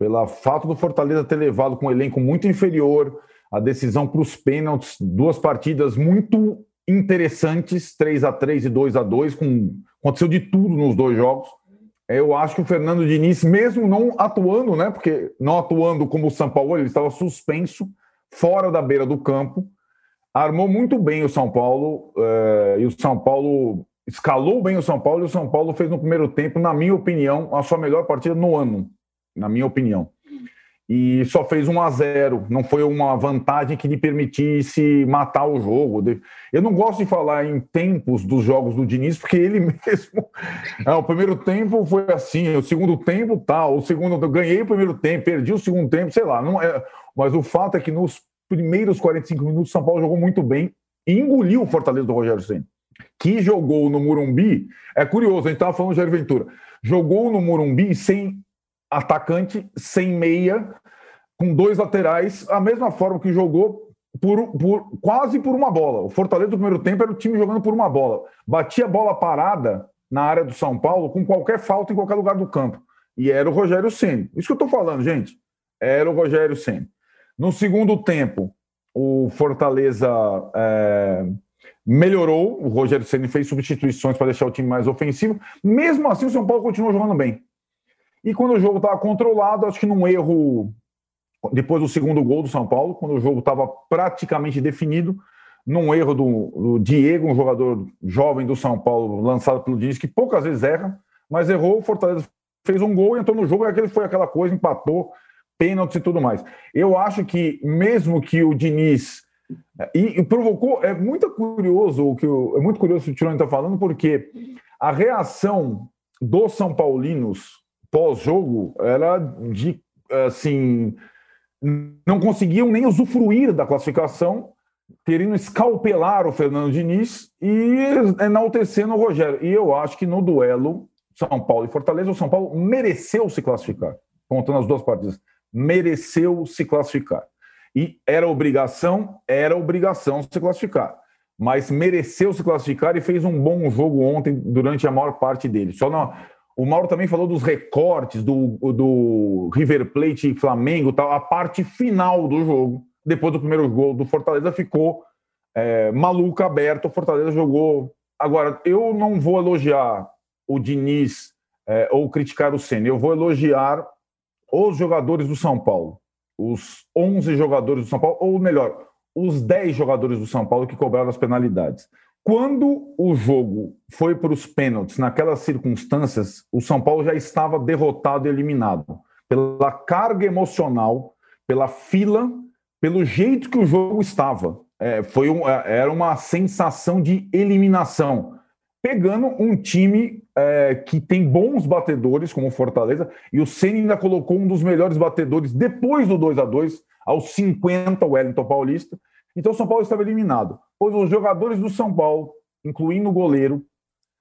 Speaker 4: pelo fato do Fortaleza ter levado com um elenco muito inferior, a decisão para os pênaltis, duas partidas muito interessantes, 3 a 3 e 2 a 2 com aconteceu de tudo nos dois jogos. Eu acho que o Fernando Diniz, mesmo não atuando, né, porque não atuando como o São Paulo, ele estava suspenso, fora da beira do campo, armou muito bem o São Paulo, eh, e o São Paulo escalou bem o São Paulo, e o São Paulo fez no primeiro tempo, na minha opinião, a sua melhor partida no ano, na minha opinião e só fez 1 a 0 Não foi uma vantagem que lhe permitisse matar o jogo. Eu não gosto de falar em tempos dos jogos do Diniz, porque ele mesmo. Ah, o primeiro tempo foi assim, o segundo tempo tal, o segundo. Ganhei o primeiro tempo, perdi o segundo tempo, sei lá. Não é... Mas o fato é que nos primeiros 45 minutos, São Paulo jogou muito bem e engoliu o Fortaleza do Rogério Senna, que jogou no Morumbi. É curioso, a gente estava falando de Jair Ventura. Jogou no Morumbi sem atacante sem meia, com dois laterais, a mesma forma que jogou por, por, quase por uma bola. O Fortaleza do primeiro tempo era o time jogando por uma bola. Batia a bola parada na área do São Paulo com qualquer falta em qualquer lugar do campo. E era o Rogério Ceni. Isso que eu estou falando, gente. Era o Rogério Ceni. No segundo tempo, o Fortaleza é, melhorou. O Rogério Ceni fez substituições para deixar o time mais ofensivo. Mesmo assim, o São Paulo continuou jogando bem. E quando o jogo estava controlado, acho que num erro, depois do segundo gol do São Paulo, quando o jogo estava praticamente definido, num erro do, do, Diego, um jogador jovem do São Paulo, lançado pelo Diniz, que poucas vezes erra, mas errou, o Fortaleza fez um gol, entrou no jogo, aquele foi aquela coisa, empatou, pênaltis e tudo mais. Eu acho que mesmo que o Diniz e, e provocou, é muito curioso o que o, é muito curioso o que está falando, porque a reação dos São Paulinos pós-jogo era de assim não conseguiam nem usufruir da classificação, querendo escalpelar o Fernando Diniz e enaltecendo o Rogério. E eu acho que no duelo São Paulo e Fortaleza, o São Paulo mereceu se classificar, contando as duas partidas mereceu se classificar. E era obrigação, era obrigação se classificar. Mas mereceu se classificar e fez um bom jogo ontem durante a maior parte dele. Só não, o Mauro também falou dos recortes do, do River Plate e Flamengo, tal. a parte final do jogo, depois do primeiro gol do Fortaleza, ficou é, maluca, aberto. O Fortaleza jogou. Agora, eu não vou elogiar o Diniz é, ou criticar o Senna, eu vou elogiar os jogadores do São Paulo, os 11 jogadores do São Paulo, ou melhor, os 10 jogadores do São Paulo que cobraram as penalidades. Quando o jogo foi para os pênaltis, naquelas circunstâncias, o São Paulo já estava derrotado e eliminado pela carga emocional, pela fila, pelo jeito que o jogo estava. É, foi um, é, era uma sensação de eliminação pegando um time é, que tem bons batedores, como o Fortaleza, e o Senna ainda colocou um dos melhores batedores depois do 2 a 2 aos 50, o Wellington Paulista. Então o São Paulo estava eliminado. Pois os jogadores do São Paulo, incluindo o goleiro,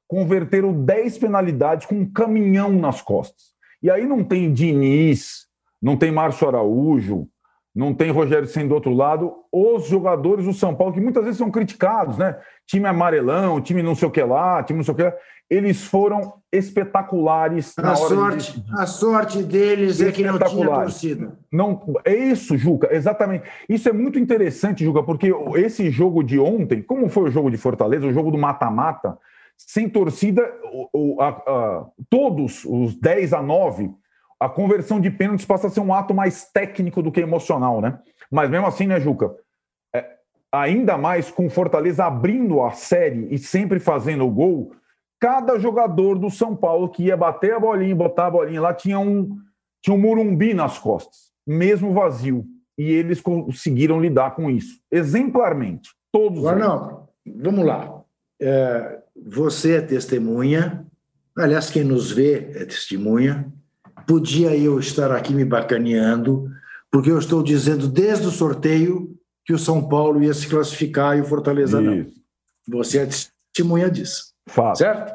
Speaker 4: converteram 10 penalidades com um caminhão nas costas. E aí não tem Diniz, não tem Márcio Araújo, não tem Rogério sendo do outro lado, os jogadores do São Paulo, que muitas vezes são criticados, né? Time amarelão, time não sei o que lá, time não sei o que lá. Eles foram espetaculares.
Speaker 2: A, sorte, de... a sorte deles é que não tinha torcida.
Speaker 4: Não, é isso, Juca, exatamente. Isso é muito interessante, Juca, porque esse jogo de ontem, como foi o jogo de Fortaleza, o jogo do mata-mata, sem torcida, o, o, a, a, todos os 10 a 9 a conversão de pênaltis passa a ser um ato mais técnico do que emocional, né? Mas mesmo assim, né, Juca? É, ainda mais com Fortaleza abrindo a série e sempre fazendo o gol, cada jogador do São Paulo que ia bater a bolinha, botar a bolinha lá, tinha um, tinha um murumbi nas costas, mesmo vazio. E eles conseguiram lidar com isso, exemplarmente. Todos.
Speaker 2: Arnaldo, vamos lá. É, você é testemunha, aliás, quem nos vê é testemunha podia eu estar aqui me bacaneando, porque eu estou dizendo desde o sorteio que o São Paulo ia se classificar e o Fortaleza Isso. não. Você é testemunha disso.
Speaker 4: Fato.
Speaker 2: Certo?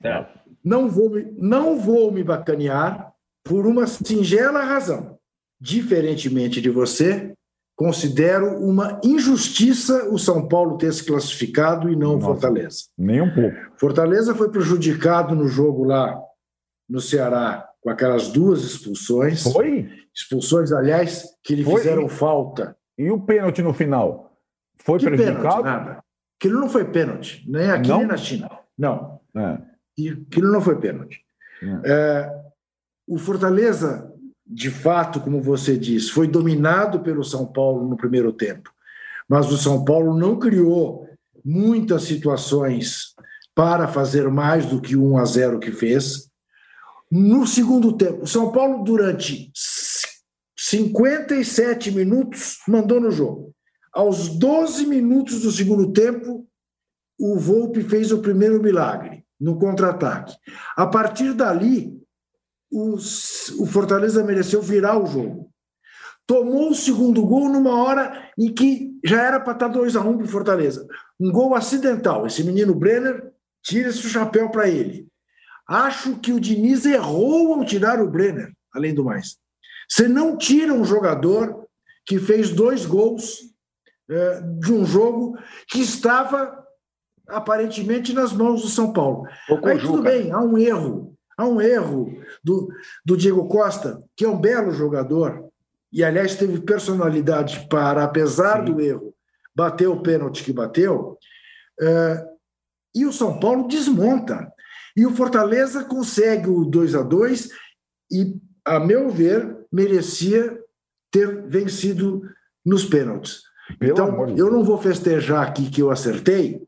Speaker 2: É. Não, vou me, não vou me bacanear por uma singela razão. Diferentemente de você, considero uma injustiça o São Paulo ter se classificado e não o Fortaleza.
Speaker 4: Nem um pouco.
Speaker 2: Fortaleza foi prejudicado no jogo lá no Ceará com aquelas duas expulsões.
Speaker 4: Foi?
Speaker 2: Expulsões, aliás, que lhe foi? fizeram falta.
Speaker 4: E o pênalti no final? Foi que prejudicado? Pênalti, nada.
Speaker 2: Aquilo não foi pênalti, nem aqui não? nem na China. Não. É. Aquilo não foi pênalti. É. É, o Fortaleza, de fato, como você disse, foi dominado pelo São Paulo no primeiro tempo. Mas o São Paulo não criou muitas situações para fazer mais do que 1 a 0 que fez. No segundo tempo, o São Paulo, durante 57 minutos, mandou no jogo. Aos 12 minutos do segundo tempo, o Volpe fez o primeiro milagre, no contra-ataque. A partir dali, o Fortaleza mereceu virar o jogo. Tomou o segundo gol numa hora em que já era para estar 2 a 1 um para o Fortaleza. Um gol acidental. Esse menino Brenner, tira-se o chapéu para ele. Acho que o Diniz errou ao tirar o Brenner, além do mais. Você não tira um jogador que fez dois gols é, de um jogo que estava aparentemente nas mãos do São Paulo. Aí tudo bem, há um erro. Há um erro do, do Diego Costa, que é um belo jogador, e aliás teve personalidade para, apesar Sim. do erro, bater o pênalti que bateu. É, e o São Paulo desmonta. E o Fortaleza consegue o 2 a 2 e, a meu ver, merecia ter vencido nos pênaltis. Pelo então, eu não vou festejar aqui que eu acertei,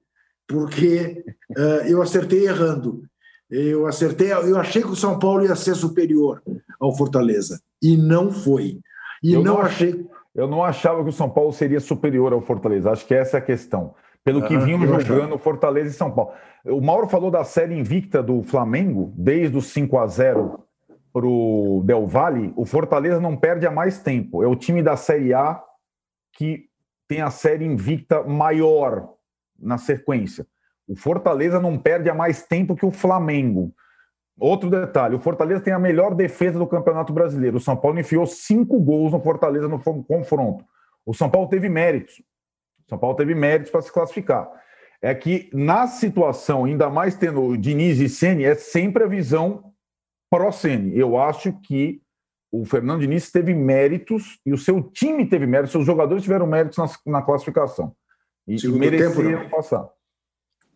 Speaker 2: porque uh, eu acertei errando. Eu acertei, eu achei que o São Paulo ia ser superior ao Fortaleza e não foi. E eu não, não achei.
Speaker 4: Eu não achava que o São Paulo seria superior ao Fortaleza. Acho que essa é a questão. Pelo que vinham jogando. Fortaleza e São Paulo. O Mauro falou da série invicta do Flamengo, desde o 5 a 0 para o Del Valle. O Fortaleza não perde há mais tempo. É o time da Série A que tem a série invicta maior na sequência. O Fortaleza não perde há mais tempo que o Flamengo. Outro detalhe: o Fortaleza tem a melhor defesa do Campeonato Brasileiro. O São Paulo enfiou cinco gols no Fortaleza no confronto. O São Paulo teve méritos. São Paulo teve méritos para se classificar. É que na situação, ainda mais tendo o Diniz e Ceni, é sempre a visão pró-Ceni. Eu acho que o Fernando Diniz teve méritos e o seu time teve méritos, seus jogadores tiveram méritos na, na classificação. E,
Speaker 2: Segundo
Speaker 4: e
Speaker 2: mereceram
Speaker 4: tempo, passar.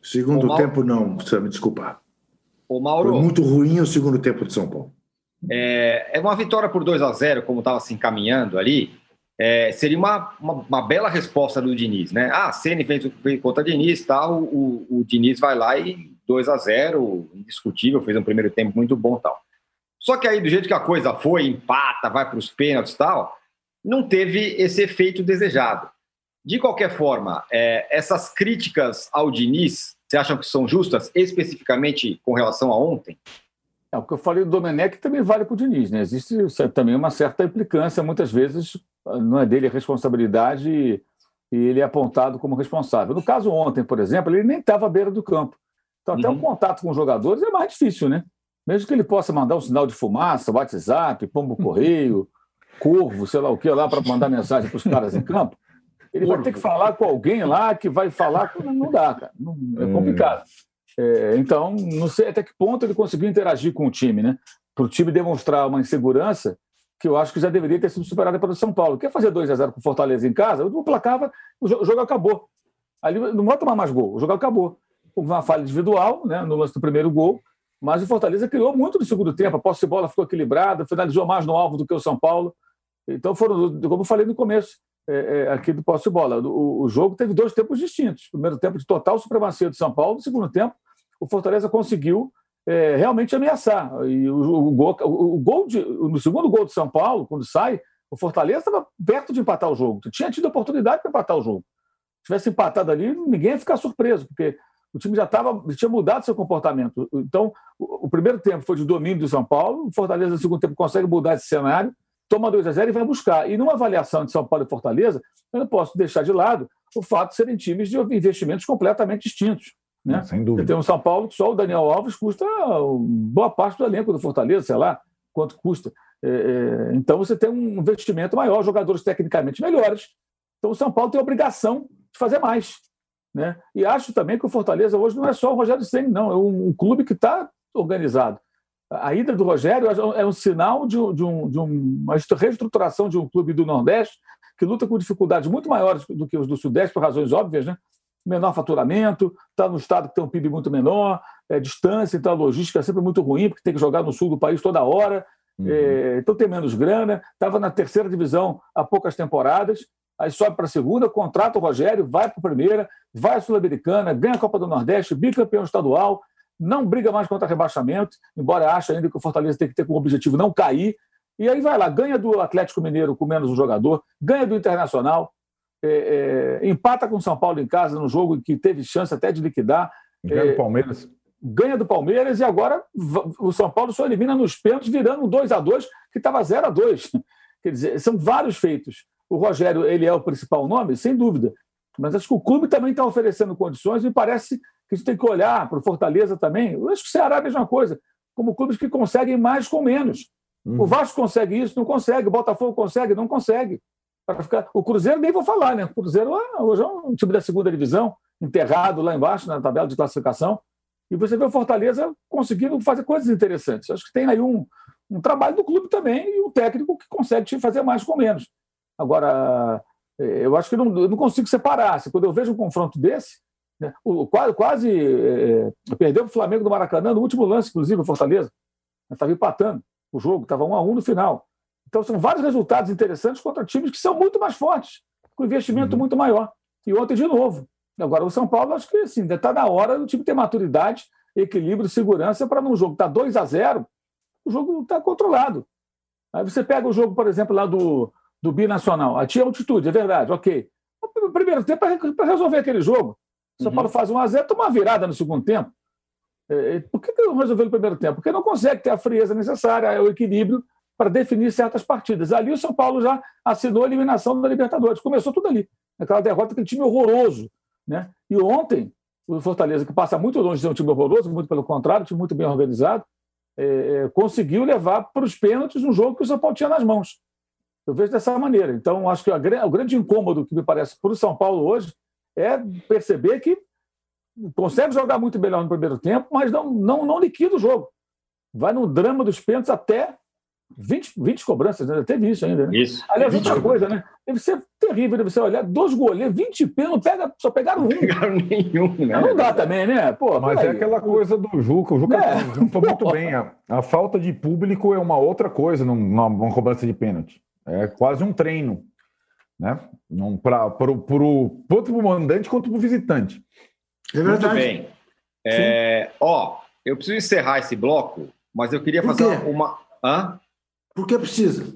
Speaker 2: Segundo Mauro... tempo, não, precisa me desculpar.
Speaker 1: O Mauro...
Speaker 2: Foi muito ruim o segundo tempo de São Paulo.
Speaker 1: É, é uma vitória por 2 a 0 como estava se encaminhando ali, é, seria uma, uma, uma, bela resposta do Diniz, né? Ah, Ceni fez, fez contra o Diniz, tal, o, o Diniz vai lá e 2 a 0 indiscutível, fez um primeiro tempo muito bom tal. Só que aí, do jeito que a coisa foi, empata, vai para os pênaltis tal, não teve esse efeito desejado. De qualquer forma, é, essas críticas ao Diniz, você acham que são justas, especificamente com relação a ontem?
Speaker 3: É, o que eu falei do Domenech também vale para o Diniz, né? Existe também uma certa implicância, muitas vezes não é dele a responsabilidade e ele é apontado como responsável. No caso ontem, por exemplo, ele nem estava à beira do campo. Então, até uhum. o contato com os jogadores é mais difícil, né? Mesmo que ele possa mandar um sinal de fumaça, WhatsApp, pombo correio, corvo, sei lá o que lá, para mandar mensagem para os caras em campo, ele vai ter que falar com alguém lá que vai falar. Não dá, cara. Não, é hum. complicado. É, então, não sei até que ponto ele conseguiu interagir com o time, né? Para o time demonstrar uma insegurança que eu acho que já deveria ter sido superada pelo São Paulo. Quer fazer 2 a 0 com o Fortaleza em casa? O placava, o jogo acabou. Ali não vai tomar mais gol, o jogo acabou. Houve uma falha individual né, no lance do primeiro gol, mas o Fortaleza criou muito no segundo tempo. A posse de bola ficou equilibrada, finalizou mais no alvo do que o São Paulo. Então foram, como eu falei no começo, é, é, aqui do posse de bola. O, o, jogo teve dois tempos distintos. Primeiro tempo de total supremacia do São Paulo, no segundo tempo, o Fortaleza conseguiu é, realmente ameaçar. E o, o, gol, o, gol de, no segundo gol do São Paulo, quando sai, o Fortaleza estava perto de empatar o jogo. Tinha tido oportunidade para empatar o jogo. Se tivesse empatado ali, ninguém ia ficar surpreso, porque o time já tava, tinha mudado seu comportamento. Então, o, o primeiro tempo foi de domínio do São Paulo, o Fortaleza no segundo tempo consegue mudar esse cenário, toma 2 a 0 e vai buscar. E numa avaliação de São Paulo e Fortaleza, eu não posso deixar de lado o fato de serem times de investimentos completamente distintos. Né?
Speaker 4: Sem dúvida.
Speaker 3: Tem um São Paulo que só o Daniel Alves custa boa parte do elenco do Fortaleza, sei lá quanto custa. É, é, então você tem um investimento maior, jogadores tecnicamente melhores. Então o São Paulo tem a obrigação de fazer mais. Né? E acho também que o Fortaleza hoje não é só o Rogério Senna, não, é um, um clube que está organizado a ida do Rogério é um sinal de, de, um, de uma reestruturação de um clube do Nordeste que luta com dificuldades muito maiores do que os do Sudeste, por razões óbvias, né? Menor faturamento, está no estado que tem um PIB muito menor, é, distância, então a logística é sempre muito ruim, porque tem que jogar no sul do país toda hora, uhum. é, então tem menos grana, estava na terceira divisão há poucas temporadas, aí sobe para a segunda, contrata o Rogério, vai para a primeira, vai à Sul-Americana, ganha a Copa do Nordeste, bicampeão estadual, não briga mais contra rebaixamento, embora ache ainda que o Fortaleza tem que ter como objetivo não cair. E aí vai lá, ganha do Atlético Mineiro com menos um jogador, ganha do Internacional, é, é, empata com o São Paulo em casa no jogo que teve chance até de liquidar.
Speaker 4: Ganha é, do Palmeiras.
Speaker 3: Ganha do Palmeiras e agora o São Paulo só elimina nos pênaltis, virando um 2 a 2 que estava 0 a 2 Quer dizer, são vários feitos. O Rogério ele é o principal nome, sem dúvida. Mas acho que o clube também está oferecendo condições e parece que a gente tem que olhar para o Fortaleza também. Eu acho que o Ceará é a mesma coisa, como clubes que conseguem mais com menos. Uhum. O Vasco consegue isso, não consegue. O Botafogo consegue, não consegue. Para ficar... O Cruzeiro nem vou falar, né? O Cruzeiro ah, hoje é um time da segunda divisão, enterrado lá embaixo na tabela de classificação. E você vê o Fortaleza conseguindo fazer coisas interessantes. Acho que tem aí um, um trabalho do clube também e um técnico que consegue fazer mais com menos. Agora, eh, eu acho que não, eu não consigo separar. Se quando eu vejo um confronto desse, né? O, quase quase é, perdeu o Flamengo do Maracanã no último lance, inclusive, o Fortaleza. Estava empatando o jogo, estava um a um no final. Então, são vários resultados interessantes contra times que são muito mais fortes. com investimento uhum. muito maior. E ontem de novo. Agora, o São Paulo, acho que assim, está na hora do time ter maturidade, equilíbrio, segurança para num jogo que está 2 a 0 o jogo está controlado. Aí você pega o jogo, por exemplo, lá do, do Binacional. A tinha altitude, é verdade, ok. O primeiro tempo é para resolver aquele jogo. O São uhum. Paulo faz 1 a 0 toma uma virada no segundo tempo. É, é, por que, que não resolveu no primeiro tempo? Porque não consegue ter a frieza necessária, o equilíbrio para definir certas partidas. Ali o São Paulo já assinou a eliminação da Libertadores. Começou tudo ali. Aquela derrota, aquele time horroroso. Né? E ontem, o Fortaleza, que passa muito longe de ser um time horroroso, muito pelo contrário, um time muito bem organizado, é, é, conseguiu levar para os pênaltis um jogo que o São Paulo tinha nas mãos. Eu vejo dessa maneira. Então, acho que a, o grande incômodo que me parece para o São Paulo hoje é perceber que consegue jogar muito melhor no primeiro tempo, mas não, não, não liquida o jogo. Vai no drama dos pênaltis até 20, 20 cobranças, né? teve isso ainda. Né?
Speaker 1: Isso.
Speaker 3: Aliás, outra coisa, né? Deve ser terrível, deve ser olhar, dois goleiros, 20 pênaltis, pega, só pegaram um. Não
Speaker 1: pegaram nenhum, né?
Speaker 3: Não dá também, né? Pô,
Speaker 4: Mas é aquela coisa do Juca, o Juca é. foi muito bem. A, a, falta de público é uma outra coisa numa, numa cobrança de pênalti. É quase um treino, né? Para o tanto o mandante quanto para o visitante.
Speaker 1: É verdade. Muito bem. É, ó, eu preciso encerrar esse bloco, mas eu queria fazer uma. Hã?
Speaker 2: Por que precisa?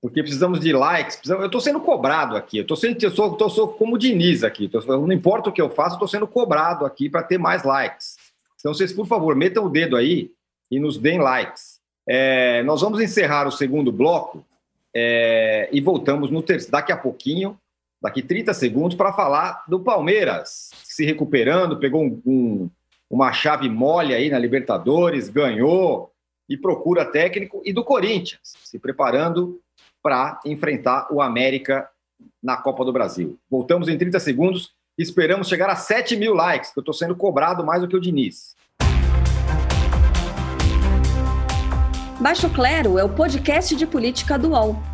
Speaker 1: Porque precisamos de likes. Precisamos... Eu estou sendo cobrado aqui. Eu, estou sendo... eu, sou, eu sou como o Diniz aqui. Não importa o que eu faço, estou sendo cobrado aqui para ter mais likes. Então, vocês, por favor, metam o dedo aí e nos deem likes. É, nós vamos encerrar o segundo bloco é, e voltamos no ter... daqui a pouquinho, daqui 30 segundos, para falar do Palmeiras se recuperando, pegou um, um, uma chave mole aí na Libertadores, ganhou, e procura técnico, e do Corinthians, se preparando para enfrentar o América na Copa do Brasil. Voltamos em 30 segundos e esperamos chegar a 7 mil likes, que eu estou sendo cobrado mais do que o Diniz.
Speaker 6: Baixo Clero é o podcast de política do UOL.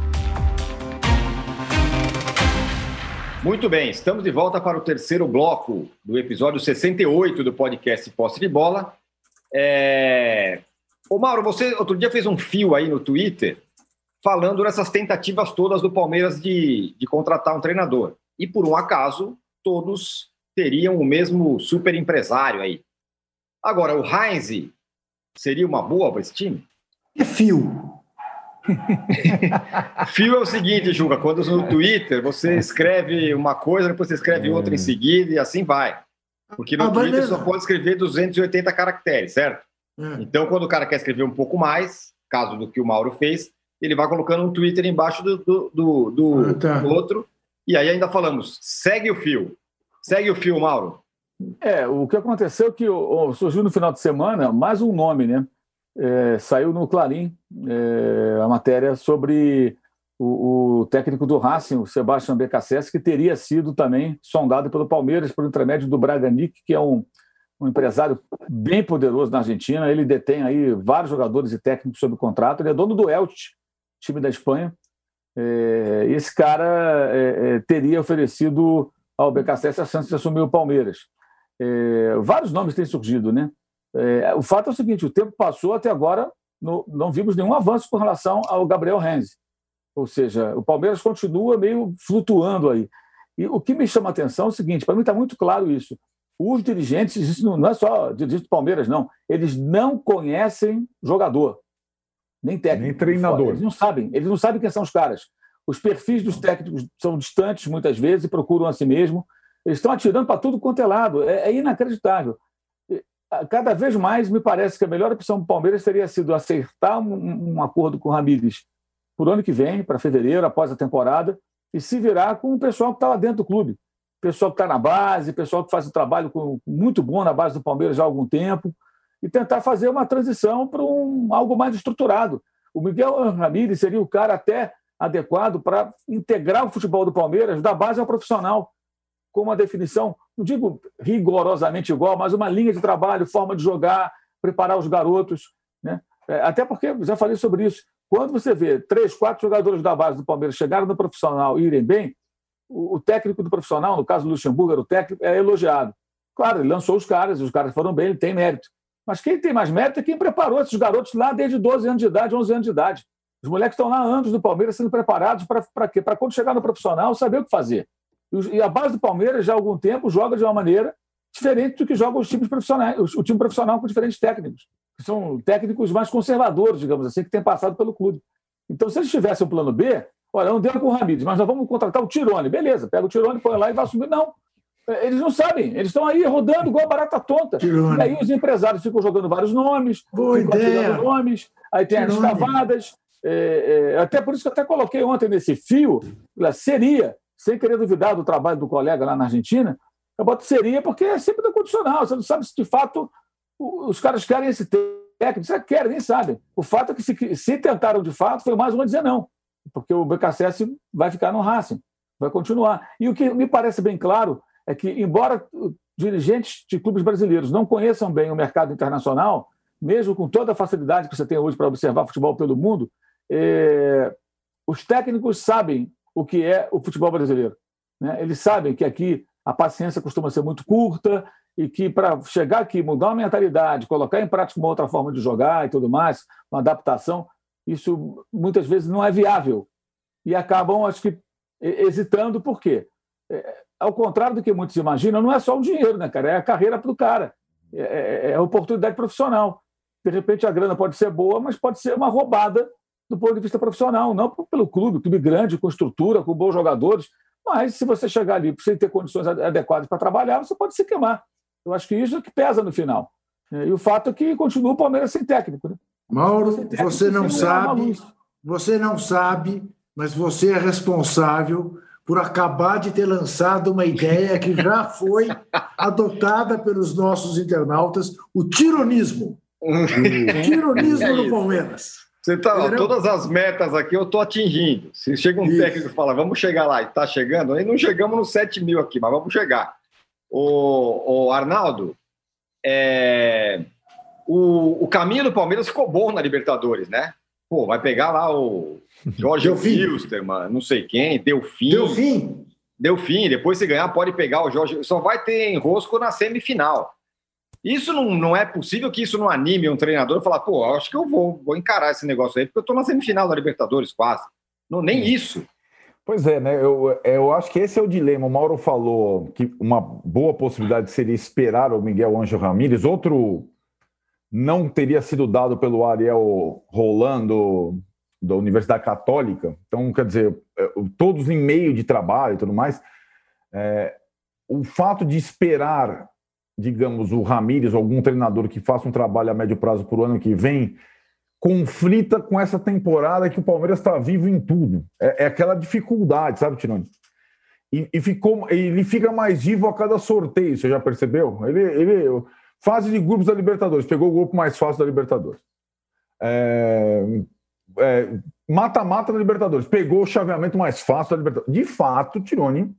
Speaker 1: Muito bem, estamos de volta para o terceiro bloco do episódio 68 do podcast Posse de Bola. É... Ô Mauro, você outro dia fez um fio aí no Twitter falando dessas tentativas todas do Palmeiras de, de contratar um treinador. E por um acaso, todos teriam o mesmo super empresário aí. Agora, o Heinz seria uma boa para esse time?
Speaker 2: É fio.
Speaker 1: Fio é o seguinte, Juca, quando no Twitter você escreve uma coisa, depois você escreve é. outra em seguida e assim vai. Porque no ah, Twitter beleza. só pode escrever 280 caracteres, certo? É. Então, quando o cara quer escrever um pouco mais, caso do que o Mauro fez, ele vai colocando um Twitter embaixo do, do, do, do, ah, tá. do outro. E aí ainda falamos, segue o fio. Segue o fio, Mauro.
Speaker 3: É, o que aconteceu é que surgiu no final de semana mais um nome, né? É, saiu no Clarim é, a matéria sobre o, o, técnico do Racing, o Sebastião Becassese, que teria sido também sondado pelo Palmeiras por intermédio do Braganic, que é um, um empresário bem poderoso na Argentina. Ele detém aí vários jogadores e técnicos sob contrato. Ele é dono do Elche, time da Espanha. É, esse cara é, é, teria oferecido ao Becassese a chance de assumir o Palmeiras. É, vários nomes têm surgido, né? É, o fato é o seguinte: o tempo passou, até agora no, não vimos nenhum avanço com relação ao Gabriel Renzi. Ou seja, o Palmeiras continua meio flutuando aí. E o que me chama a atenção é o seguinte: para mim está muito claro isso. Os dirigentes, isso não é só dirigente do Palmeiras, não, eles não conhecem jogador, nem técnico.
Speaker 4: Nem treinador.
Speaker 3: Eles não sabem, eles não sabem quem são os caras. Os perfis dos técnicos são distantes muitas vezes e procuram a si mesmo. Eles estão atirando para tudo quanto é lado. É, é inacreditável cada vez mais me parece que a melhor opção do Palmeiras teria sido acertar um, um acordo com o Ramírez por ano que vem, para fevereiro, após a temporada, e se virar com o pessoal que está lá dentro do clube. Pessoal que está na base, pessoal que faz um trabalho com, muito bom na base do Palmeiras já há algum tempo, e tentar fazer uma transição para um, algo mais estruturado. O Miguel Ramírez seria o cara até adequado para integrar o futebol do Palmeiras da base ao profissional, com uma definição não digo rigorosamente igual, mas uma linha de trabalho, forma de jogar, preparar os garotos. Né? É, até porque, já falei sobre isso, quando você vê três, quatro jogadores da base do Palmeiras chegaram no profissional e irem bem, o, técnico do profissional, no caso do Luxemburgo, era o técnico, é elogiado. Claro, ele lançou os caras, os caras foram bem, ele tem mérito. Mas quem tem mais mérito é quem preparou esses garotos lá desde 12 anos de idade, 11 anos de idade. Os moleques estão lá anos do Palmeiras sendo preparados para quê? Para quando chegar no profissional saber o que fazer. E a base do Palmeiras, já há algum tempo, joga de uma maneira diferente do que jogam os times profissionais, o time profissional com diferentes técnicos, que são técnicos mais conservadores, digamos assim, que têm passado pelo clube. Então, se eles tivessem um plano B, olha, não deu com o Ramires, mas nós vamos contratar o Tirone. Beleza, pega o Tirone, põe lá e vai assumir. Não, eles não sabem, eles estão aí rodando igual barata tonta. Tirone. E aí os empresários ficam jogando vários nomes,
Speaker 2: Boa
Speaker 3: ficam
Speaker 2: ideia.
Speaker 3: nomes, aí tem Tirone. as cavadas. É, é, até por isso que eu até coloquei ontem nesse fio, seria, sem querer duvidar do trabalho do colega lá na Argentina, eu boto seria porque é sempre do condicional. Você não sabe se de fato os caras querem esse técnico, você quer, nem sabem. O fato é que se, se, tentaram de fato, foi mais uma dizer não, porque o BKSS vai ficar no Racing, vai continuar. E o que me parece bem claro é que, embora dirigentes de clubes brasileiros não conheçam bem o mercado internacional, mesmo com toda a facilidade que você tem hoje para observar futebol pelo mundo, é, os técnicos sabem o que é o futebol brasileiro. Né? Eles sabem que aqui a paciência costuma ser muito curta e que para chegar aqui, mudar uma mentalidade, colocar em prática uma outra forma de jogar e tudo mais, uma adaptação, isso muitas vezes não é viável. E acabam, acho que, hesitando, por quê? É, ao contrário do que muitos imaginam, não é só o dinheiro, né, cara? É a carreira para o cara, é, é, é a oportunidade profissional. De repente a grana pode ser boa, mas pode ser uma roubada do ponto de vista profissional, não pelo clube, clube grande, com estrutura, com bons jogadores, mas se você chegar ali sem ter condições adequadas para trabalhar, você pode se queimar. Eu acho que isso é que pesa no final. E o fato é que continua o Palmeiras sem técnico. Né?
Speaker 2: Mauro, técnico, você não sabe, você não sabe, mas você é responsável por acabar de ter lançado uma ideia que já foi adotada pelos nossos internautas, o tironismo. o tironismo é no Palmeiras.
Speaker 1: Você tá, ó, todas as metas aqui eu estou atingindo. Se chega um Isso. técnico e fala, vamos chegar lá, e está chegando, aí não chegamos nos 7 mil aqui, mas vamos chegar. O, o Arnaldo, é, o, o caminho do Palmeiras ficou bom na Libertadores, né? Pô, vai pegar lá o Jorge Wilstermann, não sei quem, Delfim.
Speaker 2: Delfim.
Speaker 1: Delfim, depois se ganhar pode pegar o Jorge. Só vai ter enrosco na semifinal. Isso não, não é possível que isso não anime um treinador a falar, pô, acho que eu vou, vou encarar esse negócio aí, porque eu estou na semifinal da Libertadores, quase. Não, nem isso.
Speaker 4: Pois é, né? Eu, eu acho que esse é o dilema. O Mauro falou que uma boa possibilidade seria esperar o Miguel Ângelo Ramírez. Outro não teria sido dado pelo Ariel Rolando da Universidade Católica. Então, quer dizer, é, todos em meio de trabalho e tudo mais. É, o fato de esperar digamos, o Ramires, algum treinador que faça um trabalho a médio prazo para o ano que vem, conflita com essa temporada que o Palmeiras está vivo em tudo. É, é, aquela dificuldade, sabe, Tironi? E, e, ficou, ele fica mais vivo a cada sorteio, você já percebeu? Ele, ele fase de grupos da Libertadores, pegou o grupo mais fácil da Libertadores. É, é, mata-mata é, da Libertadores, pegou o chaveamento mais fácil da Libertadores. De fato, Tironi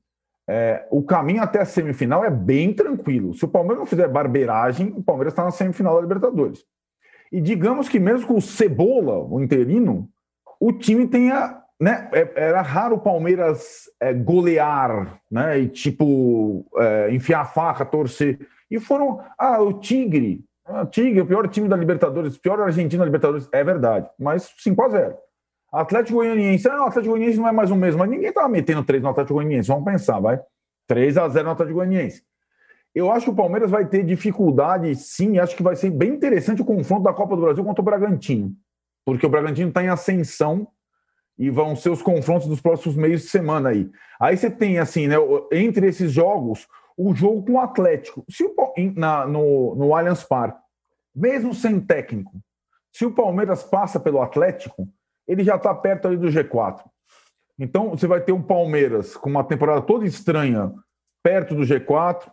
Speaker 4: é, o caminho até a semifinal é bem tranquilo. Se o Palmeiras não fizer barbeiragem, o Palmeiras está na semifinal da Libertadores. E digamos que mesmo com o Cebola, o interino, o time tenha. Né, é, era raro o Palmeiras é, golear, né, e tipo, é, enfiar a faca, torcer. E foram. Ah, o Tigre. Ah, Tigre, o pior time da Libertadores, pior Argentina da Libertadores. É verdade, mas 5 a 0 Atlético Goianiense, ah, o Atlético Goianiense não é mais o mesmo, mas ninguém estava metendo 3 no Atlético Goianiense, vamos pensar, vai. 3 a 0 no Atlético Goianiense. Eu acho que o Palmeiras vai ter dificuldade, sim, acho que vai ser bem interessante o confronto da Copa do Brasil contra o Bragantino, porque o Bragantino está em ascensão e vão ser os confrontos dos próximos meios de semana aí. Aí você tem, assim, né, entre esses jogos, o jogo com o Atlético. Se o, na, no, no Allianz Parque, mesmo sem técnico, se o Palmeiras passa pelo Atlético, ele já está perto ali do G4. Então, você vai ter um Palmeiras com uma temporada toda estranha, perto do G4,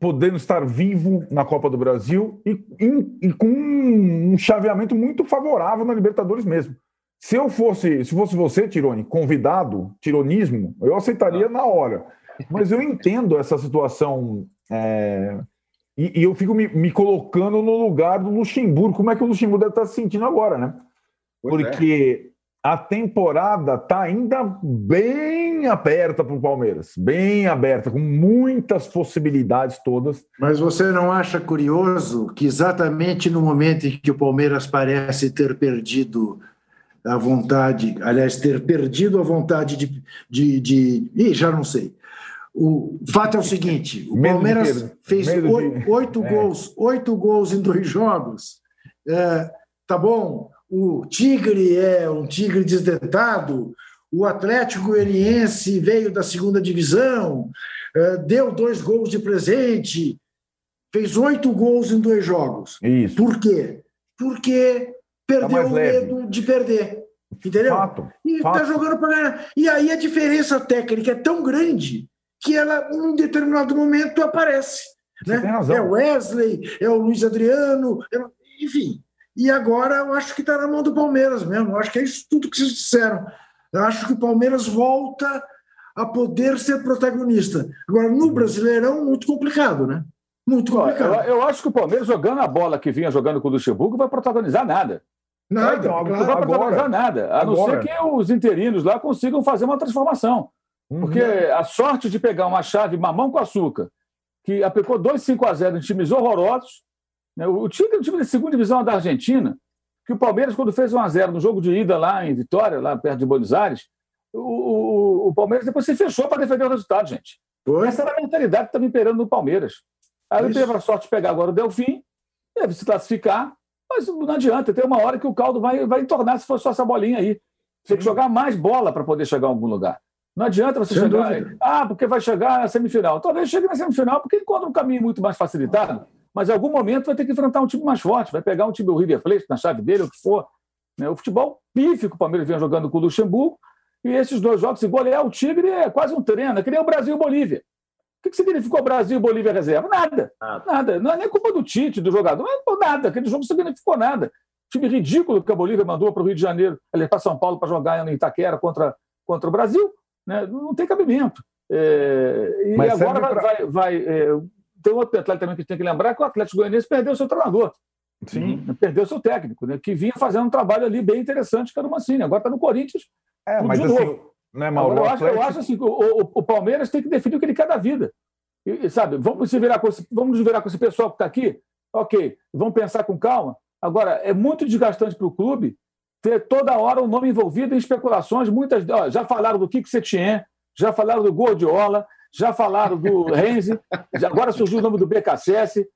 Speaker 4: podendo estar vivo na Copa do Brasil e, e, e, com um chaveamento muito favorável na Libertadores mesmo. Se eu fosse, se fosse você, Tirone, convidado, tironismo, eu aceitaria ah. na hora. Mas eu entendo essa situação é, E, e eu fico me, me, colocando no lugar do Luxemburgo. Como é que o Luxemburgo deve estar se sentindo agora, né? Pois é. Porque. A temporada está ainda bem aberta para o Palmeiras. Bem aberta, com muitas possibilidades todas.
Speaker 2: Mas você não acha curioso que exatamente no momento em que o Palmeiras parece ter perdido a vontade, aliás, ter perdido a vontade de. de, de ih, já não sei o fato é o seguinte: o Palmeiras fez oito é. gols, oito gols em dois jogos. É, tá bom. O Tigre é um Tigre desdentado. O Atlético Goianiense veio da segunda divisão, é, deu dois gols de presente, fez oito gols em dois jogos.
Speaker 4: Isso.
Speaker 2: Por quê? Porque perdeu tá o medo de perder. Entendeu?
Speaker 4: Fato,
Speaker 2: e está jogando para ganhar. E aí a diferença técnica é tão grande que ela, em um determinado momento, aparece. Né? É o Wesley, é o Luiz Adriano, é... enfim. E agora eu acho que está na mão do Palmeiras mesmo. Eu acho que é isso tudo que vocês disseram. Eu acho que o Palmeiras volta a poder ser protagonista. Agora, no Brasileirão, muito complicado, né? Muito complicado.
Speaker 3: Eu, eu acho que o Palmeiras, jogando a bola que vinha jogando com o Luxemburgo, vai protagonizar nada.
Speaker 2: Nada, então,
Speaker 3: claro. Não vai protagonizar agora, nada. A agora. não ser que os interinos lá consigam fazer uma transformação. Uhum. Porque a sorte de pegar uma chave mamão com açúcar, que aplicou 2 5 a 0 em times horrorosos? O time, o time da segunda divisão da Argentina, que o Palmeiras, quando fez 1 a 0 no jogo de ida lá em Vitória, lá perto de Buenos Aires, o, o, o Palmeiras depois se fechou para defender o resultado, gente. Foi. Essa era a mentalidade que estava imperando no Palmeiras. Aí ele teve a sorte de pegar agora o Delfim, deve se classificar, mas não adianta, tem uma hora que o caldo vai, vai entornar se for só essa bolinha aí. Tem que jogar mais bola para poder chegar a algum lugar. Não adianta você Sem chegar. Dúvida. Ah, porque vai chegar na semifinal. Talvez chegue na semifinal porque encontra um caminho muito mais facilitado, mas em algum momento vai ter que enfrentar um time mais forte, vai pegar um time do River Plate na chave dele, o que for. Né? O futebol pífico, o Palmeiras vinha jogando com o Luxemburgo, e esses dois jogos, se golear o Tigre é quase um treino, é que nem o Brasil e Bolívia. O que significou Brasil e Bolívia reserva? Nada. Nada. nada. Não é nem culpa do Tite, do jogador. Não é nada. Aquele jogo não significou nada. Time ridículo que a Bolívia mandou para o Rio de Janeiro, ali para São Paulo, para jogar em Itaquera contra, contra o Brasil. Né? Não tem cabimento. É, e Mas agora vai, pra... vai, vai é, tem outro detalhe também que tem que lembrar que o Atlético Goianiense perdeu seu treinador. Sim. Uhum. Perdeu seu técnico, né? que vinha fazendo um trabalho ali bem interessante, que era o Mancini. Agora está no Corinthians.
Speaker 4: É, mas assim, novo. né, Mauro?
Speaker 3: eu, acho, Atlético... eu acho assim que o, o, o, Palmeiras tem que definir o que ele quer da vida. E, sabe, vamos se virar com esse, vamos nos virar com esse pessoal que está aqui? Ok, vamos pensar com calma. Agora, é muito desgastante para o clube ter toda hora o um nome envolvido em especulações. Muitas, ó, já falaram do Kik Setien, já falaram do Gordiola, já falaram do Renzi, agora surgiu o nome do BKSS.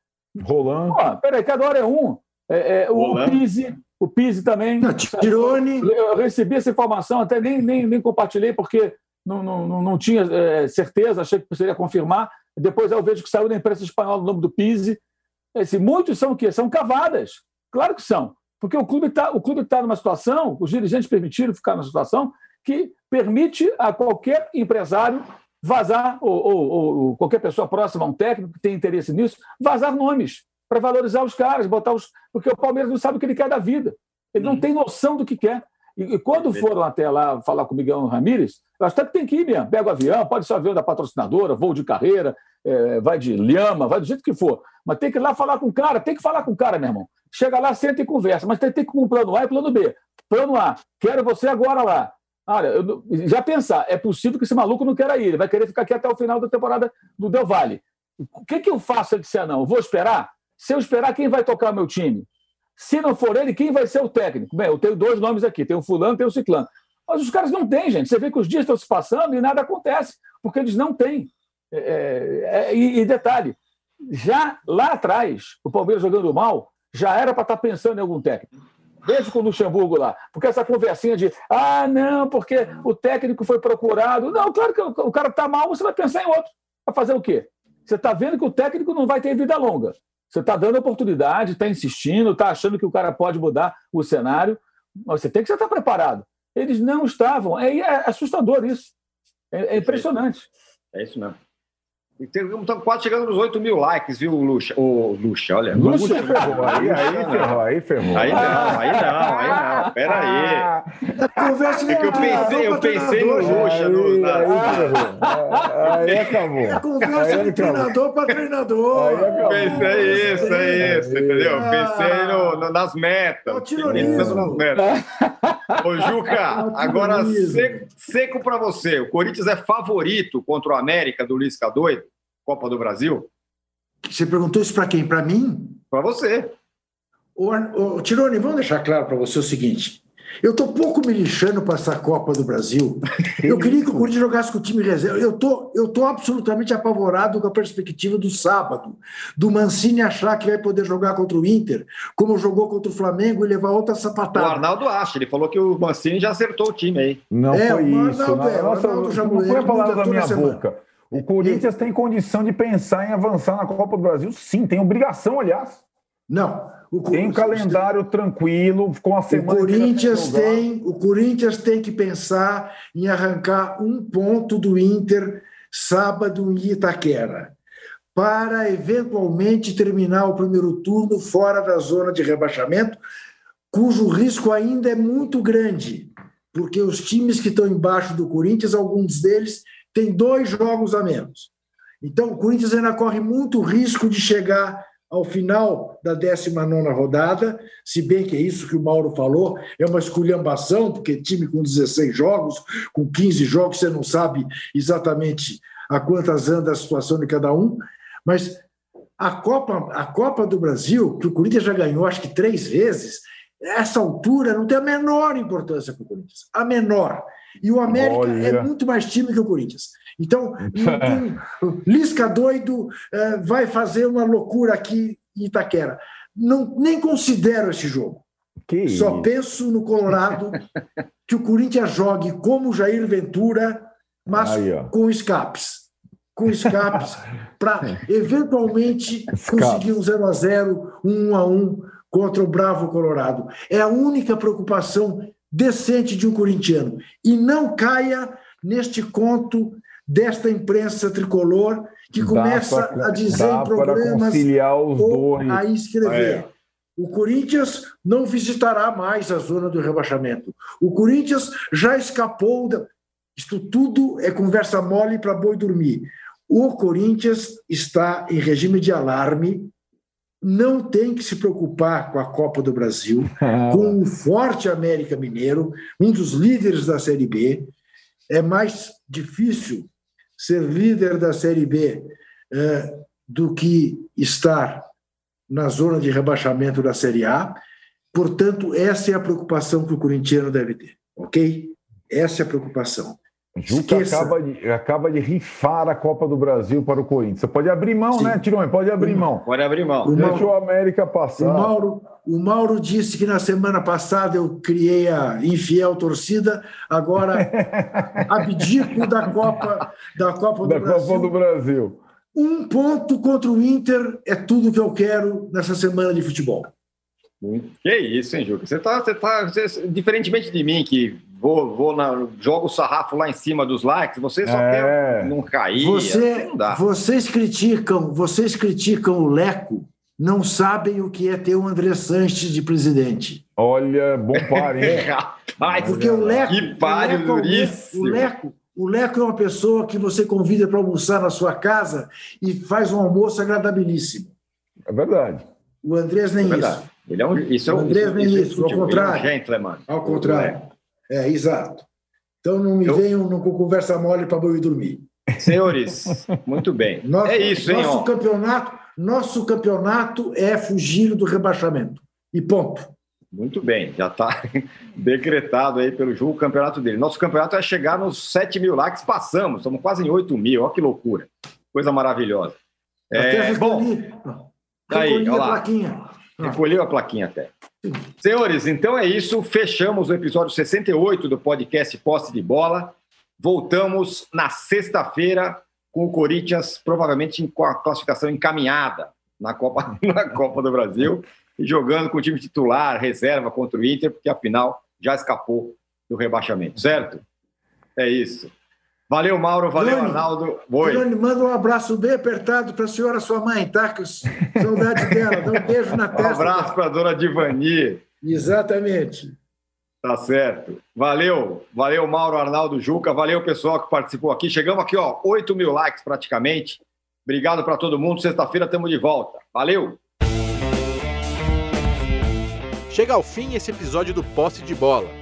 Speaker 4: Roland.
Speaker 3: Pô, peraí, cada hora é um. É, é, o Pise, o Pise também.
Speaker 2: Tirone.
Speaker 3: Eu recebi essa informação, até nem, nem, nem compartilhei, porque não, não, não tinha é, certeza, achei que precisaria confirmar. Depois eu vejo que saiu da imprensa espanhola o nome do Pise. Esse, muitos são o quê? São cavadas. Claro que são. Porque o clube está tá numa situação, os dirigentes permitiram ficar numa situação que permite a qualquer empresário vazar, ou, ou, ou, qualquer pessoa próxima a um técnico que tem interesse nisso, vazar nomes para valorizar os caras, botar os. Porque o Palmeiras não sabe o que ele quer da vida. Ele não uhum. tem noção do que quer. E, quando foram até lá falar com o Miguel Ramírez, eu acho que tem que ir mesmo. Pega o avião, pode ser o avião da patrocinadora, voo de carreira, é, vai de lhama, vai do jeito que for. Mas tem que ir lá falar com o cara, tem que falar com o cara, meu irmão. Chega lá, senta e conversa, mas tem, tem que ir com um plano A e plano B. Plano A, quero você agora lá. Olha, eu, já pensar, é possível que esse maluco não queira ir, ele vai querer ficar aqui até o final da temporada do Del Valle. O que, que eu faço? Ele disse, não, eu vou esperar? Se eu esperar, quem vai tocar meu time? Se não for ele, quem vai ser o técnico? Bem, eu tenho dois nomes aqui, tem o fulano, tem o ciclano. Mas os caras não têm, gente. Você vê que os dias estão se passando e nada acontece, porque eles não têm. É, é, é e, e detalhe, já lá atrás, o Palmeiras jogando mal, já era para estar tá pensando em algum técnico. Desde com o Luxemburgo lá. Porque essa conversinha de ah, não, porque o técnico foi procurado. Não, claro que o cara está mal, você vai pensar em outro. Vai fazer o quê? Você está vendo que o técnico não vai ter vida longa. Você está dando oportunidade, está insistindo, está achando que o cara pode mudar o cenário. Mas você tem que estar preparado. Eles não estavam. É, é assustador isso. É, é impressionante.
Speaker 1: É isso mesmo. Estamos quase chegando nos 8 mil likes, viu, Luxa? Ô, Luxa, olha.
Speaker 4: Luxa ferrou, aí, aí ferrou, aí ferrou.
Speaker 1: Aí não, aí não, aí não. Pera
Speaker 2: aí. Conversa
Speaker 1: é que eu pensei, eu pensei no Rocha. No, na...
Speaker 4: aí, aí acabou. É
Speaker 2: conversa aí de treinador para treinador. Aí
Speaker 1: acabou. Pensei é isso, é isso, entendeu? Pensei no, no, nas metas. Pensando nas metas. Ô, Juca, agora seco, seco para você. O Corinthians é favorito contra o América do Luiz K2, Copa do Brasil?
Speaker 2: Você perguntou isso para quem? Para mim?
Speaker 1: Para você.
Speaker 2: Ô, Tirone, vamos deixar claro para você o seguinte. Eu estou pouco me lixando para essa Copa do Brasil. Eu queria que o Corinthians jogasse com o time reserva. Eu tô, eu tô absolutamente apavorado com a perspectiva do sábado, do Mancini achar que vai poder jogar contra o Inter, como jogou contra o Flamengo e levar outra sapatada.
Speaker 1: O Arnaldo acha, ele falou que o Mancini já acertou o time aí.
Speaker 4: Não é, foi isso. Arnaldo, é, Nossa, já não foi a palavra da minha boca. O Corinthians e... tem condição de pensar em avançar na Copa do Brasil? Sim, tem obrigação, aliás.
Speaker 2: Não.
Speaker 4: O, tem um calendário tranquilo, com a semana.
Speaker 2: O Corinthians, tem, o Corinthians tem que pensar em arrancar um ponto do Inter sábado em Itaquera, para eventualmente terminar o primeiro turno fora da zona de rebaixamento, cujo risco ainda é muito grande, porque os times que estão embaixo do Corinthians, alguns deles têm dois jogos a menos. Então, o Corinthians ainda corre muito risco de chegar ao final da 19 rodada, se bem que é isso que o Mauro falou, é uma esculhambação, porque time com 16 jogos, com 15 jogos, você não sabe exatamente a quantas anda a situação de cada um, mas a Copa, a Copa do Brasil, que o Corinthians já ganhou acho que três vezes, essa altura não tem a menor importância para o Corinthians, a menor. E o América Olha. é muito mais time que o Corinthians. Então, Lisca doido é, vai fazer uma loucura aqui em Itaquera. Não, nem considero esse jogo. Que Só isso? penso no Colorado que o Corinthians jogue como Jair Ventura, mas Aí, com escapes. Com escapes, para eventualmente conseguir um 0 a 0 um 1 a 1 contra o Bravo Colorado. É a única preocupação decente de um corintiano. E não caia neste conto desta imprensa tricolor que começa pra, a dizer em programas ou dois. a escrever. É. O Corinthians não visitará mais a zona do rebaixamento. O Corinthians já escapou. Da... Isto tudo é conversa mole para boi dormir. O Corinthians está em regime de alarme, não tem que se preocupar com a Copa do Brasil, com o forte América Mineiro, um dos líderes da Série B. É mais difícil ser líder da Série B é, do que estar na zona de rebaixamento da Série A. Portanto, essa é a preocupação que o corintiano deve ter, ok? Essa é a preocupação.
Speaker 4: Juca acaba de, acaba de rifar a Copa do Brasil para o Corinthians. Você pode abrir mão, Sim. né, Tirone? Pode abrir mão.
Speaker 1: Pode abrir mão.
Speaker 4: O Deixa Mauro, o América passar.
Speaker 2: O Mauro, o Mauro disse que na semana passada eu criei a infiel torcida, agora abdico da Copa, da Copa do
Speaker 4: da
Speaker 2: Brasil.
Speaker 4: Copa do Brasil.
Speaker 2: Um ponto contra o Inter é tudo que eu quero nessa semana de futebol.
Speaker 1: Que isso, hein, Juca? Você tá, você tá você, diferentemente de mim, que vou, vou na, jogo o sarrafo lá em cima dos likes, você só é. quer não cair.
Speaker 2: Você, não vocês criticam, vocês criticam o Leco, não sabem o que é ter o André Sanches de presidente.
Speaker 4: Olha, bom par, hein?
Speaker 2: Rapaz, porque o Leco,
Speaker 1: que pare
Speaker 2: o Leco, o Leco, o Leco é uma pessoa que você convida para almoçar na sua casa e faz um almoço agradabilíssimo.
Speaker 4: É verdade.
Speaker 2: O Andrés nem é isso.
Speaker 1: Ele é um, isso é um,
Speaker 2: Andrés nem isso, isso ao contrário.
Speaker 1: É um gentleman.
Speaker 2: Ao contrário. É, exato. Então não me Eu... venham com conversa mole para eu ir dormir.
Speaker 1: Senhores, muito bem. Nosso, é isso, hein?
Speaker 2: Nosso campeonato, nosso campeonato é fugir do rebaixamento. E ponto.
Speaker 1: Muito bem, já está decretado aí pelo jogo o campeonato dele. Nosso campeonato é chegar nos 7 mil likes, passamos, estamos quase em 8 mil, olha que loucura. Coisa maravilhosa.
Speaker 2: É, bom, aí, olha lá. plaquinha.
Speaker 1: Recolheu a plaquinha até. Senhores, então é isso. Fechamos o episódio 68 do podcast Posse de Bola. Voltamos na sexta-feira com o Corinthians, provavelmente com a classificação encaminhada na Copa, na Copa do Brasil, e jogando com o time titular, reserva contra o Inter, porque afinal já escapou do rebaixamento, certo? É isso. Valeu, Mauro. Valeu, Dani, Arnaldo.
Speaker 2: Oi. Dani, manda um abraço bem apertado para a senhora, sua mãe, tá? Que saudade dela. Dá um beijo na testa.
Speaker 1: Um abraço para a dona Divani.
Speaker 2: Exatamente.
Speaker 1: Tá certo. Valeu, valeu, Mauro Arnaldo Juca, valeu, pessoal que participou aqui. Chegamos aqui, ó, 8 mil likes praticamente. Obrigado para todo mundo. Sexta-feira estamos de volta. Valeu!
Speaker 7: Chega ao fim esse episódio do Posse de Bola.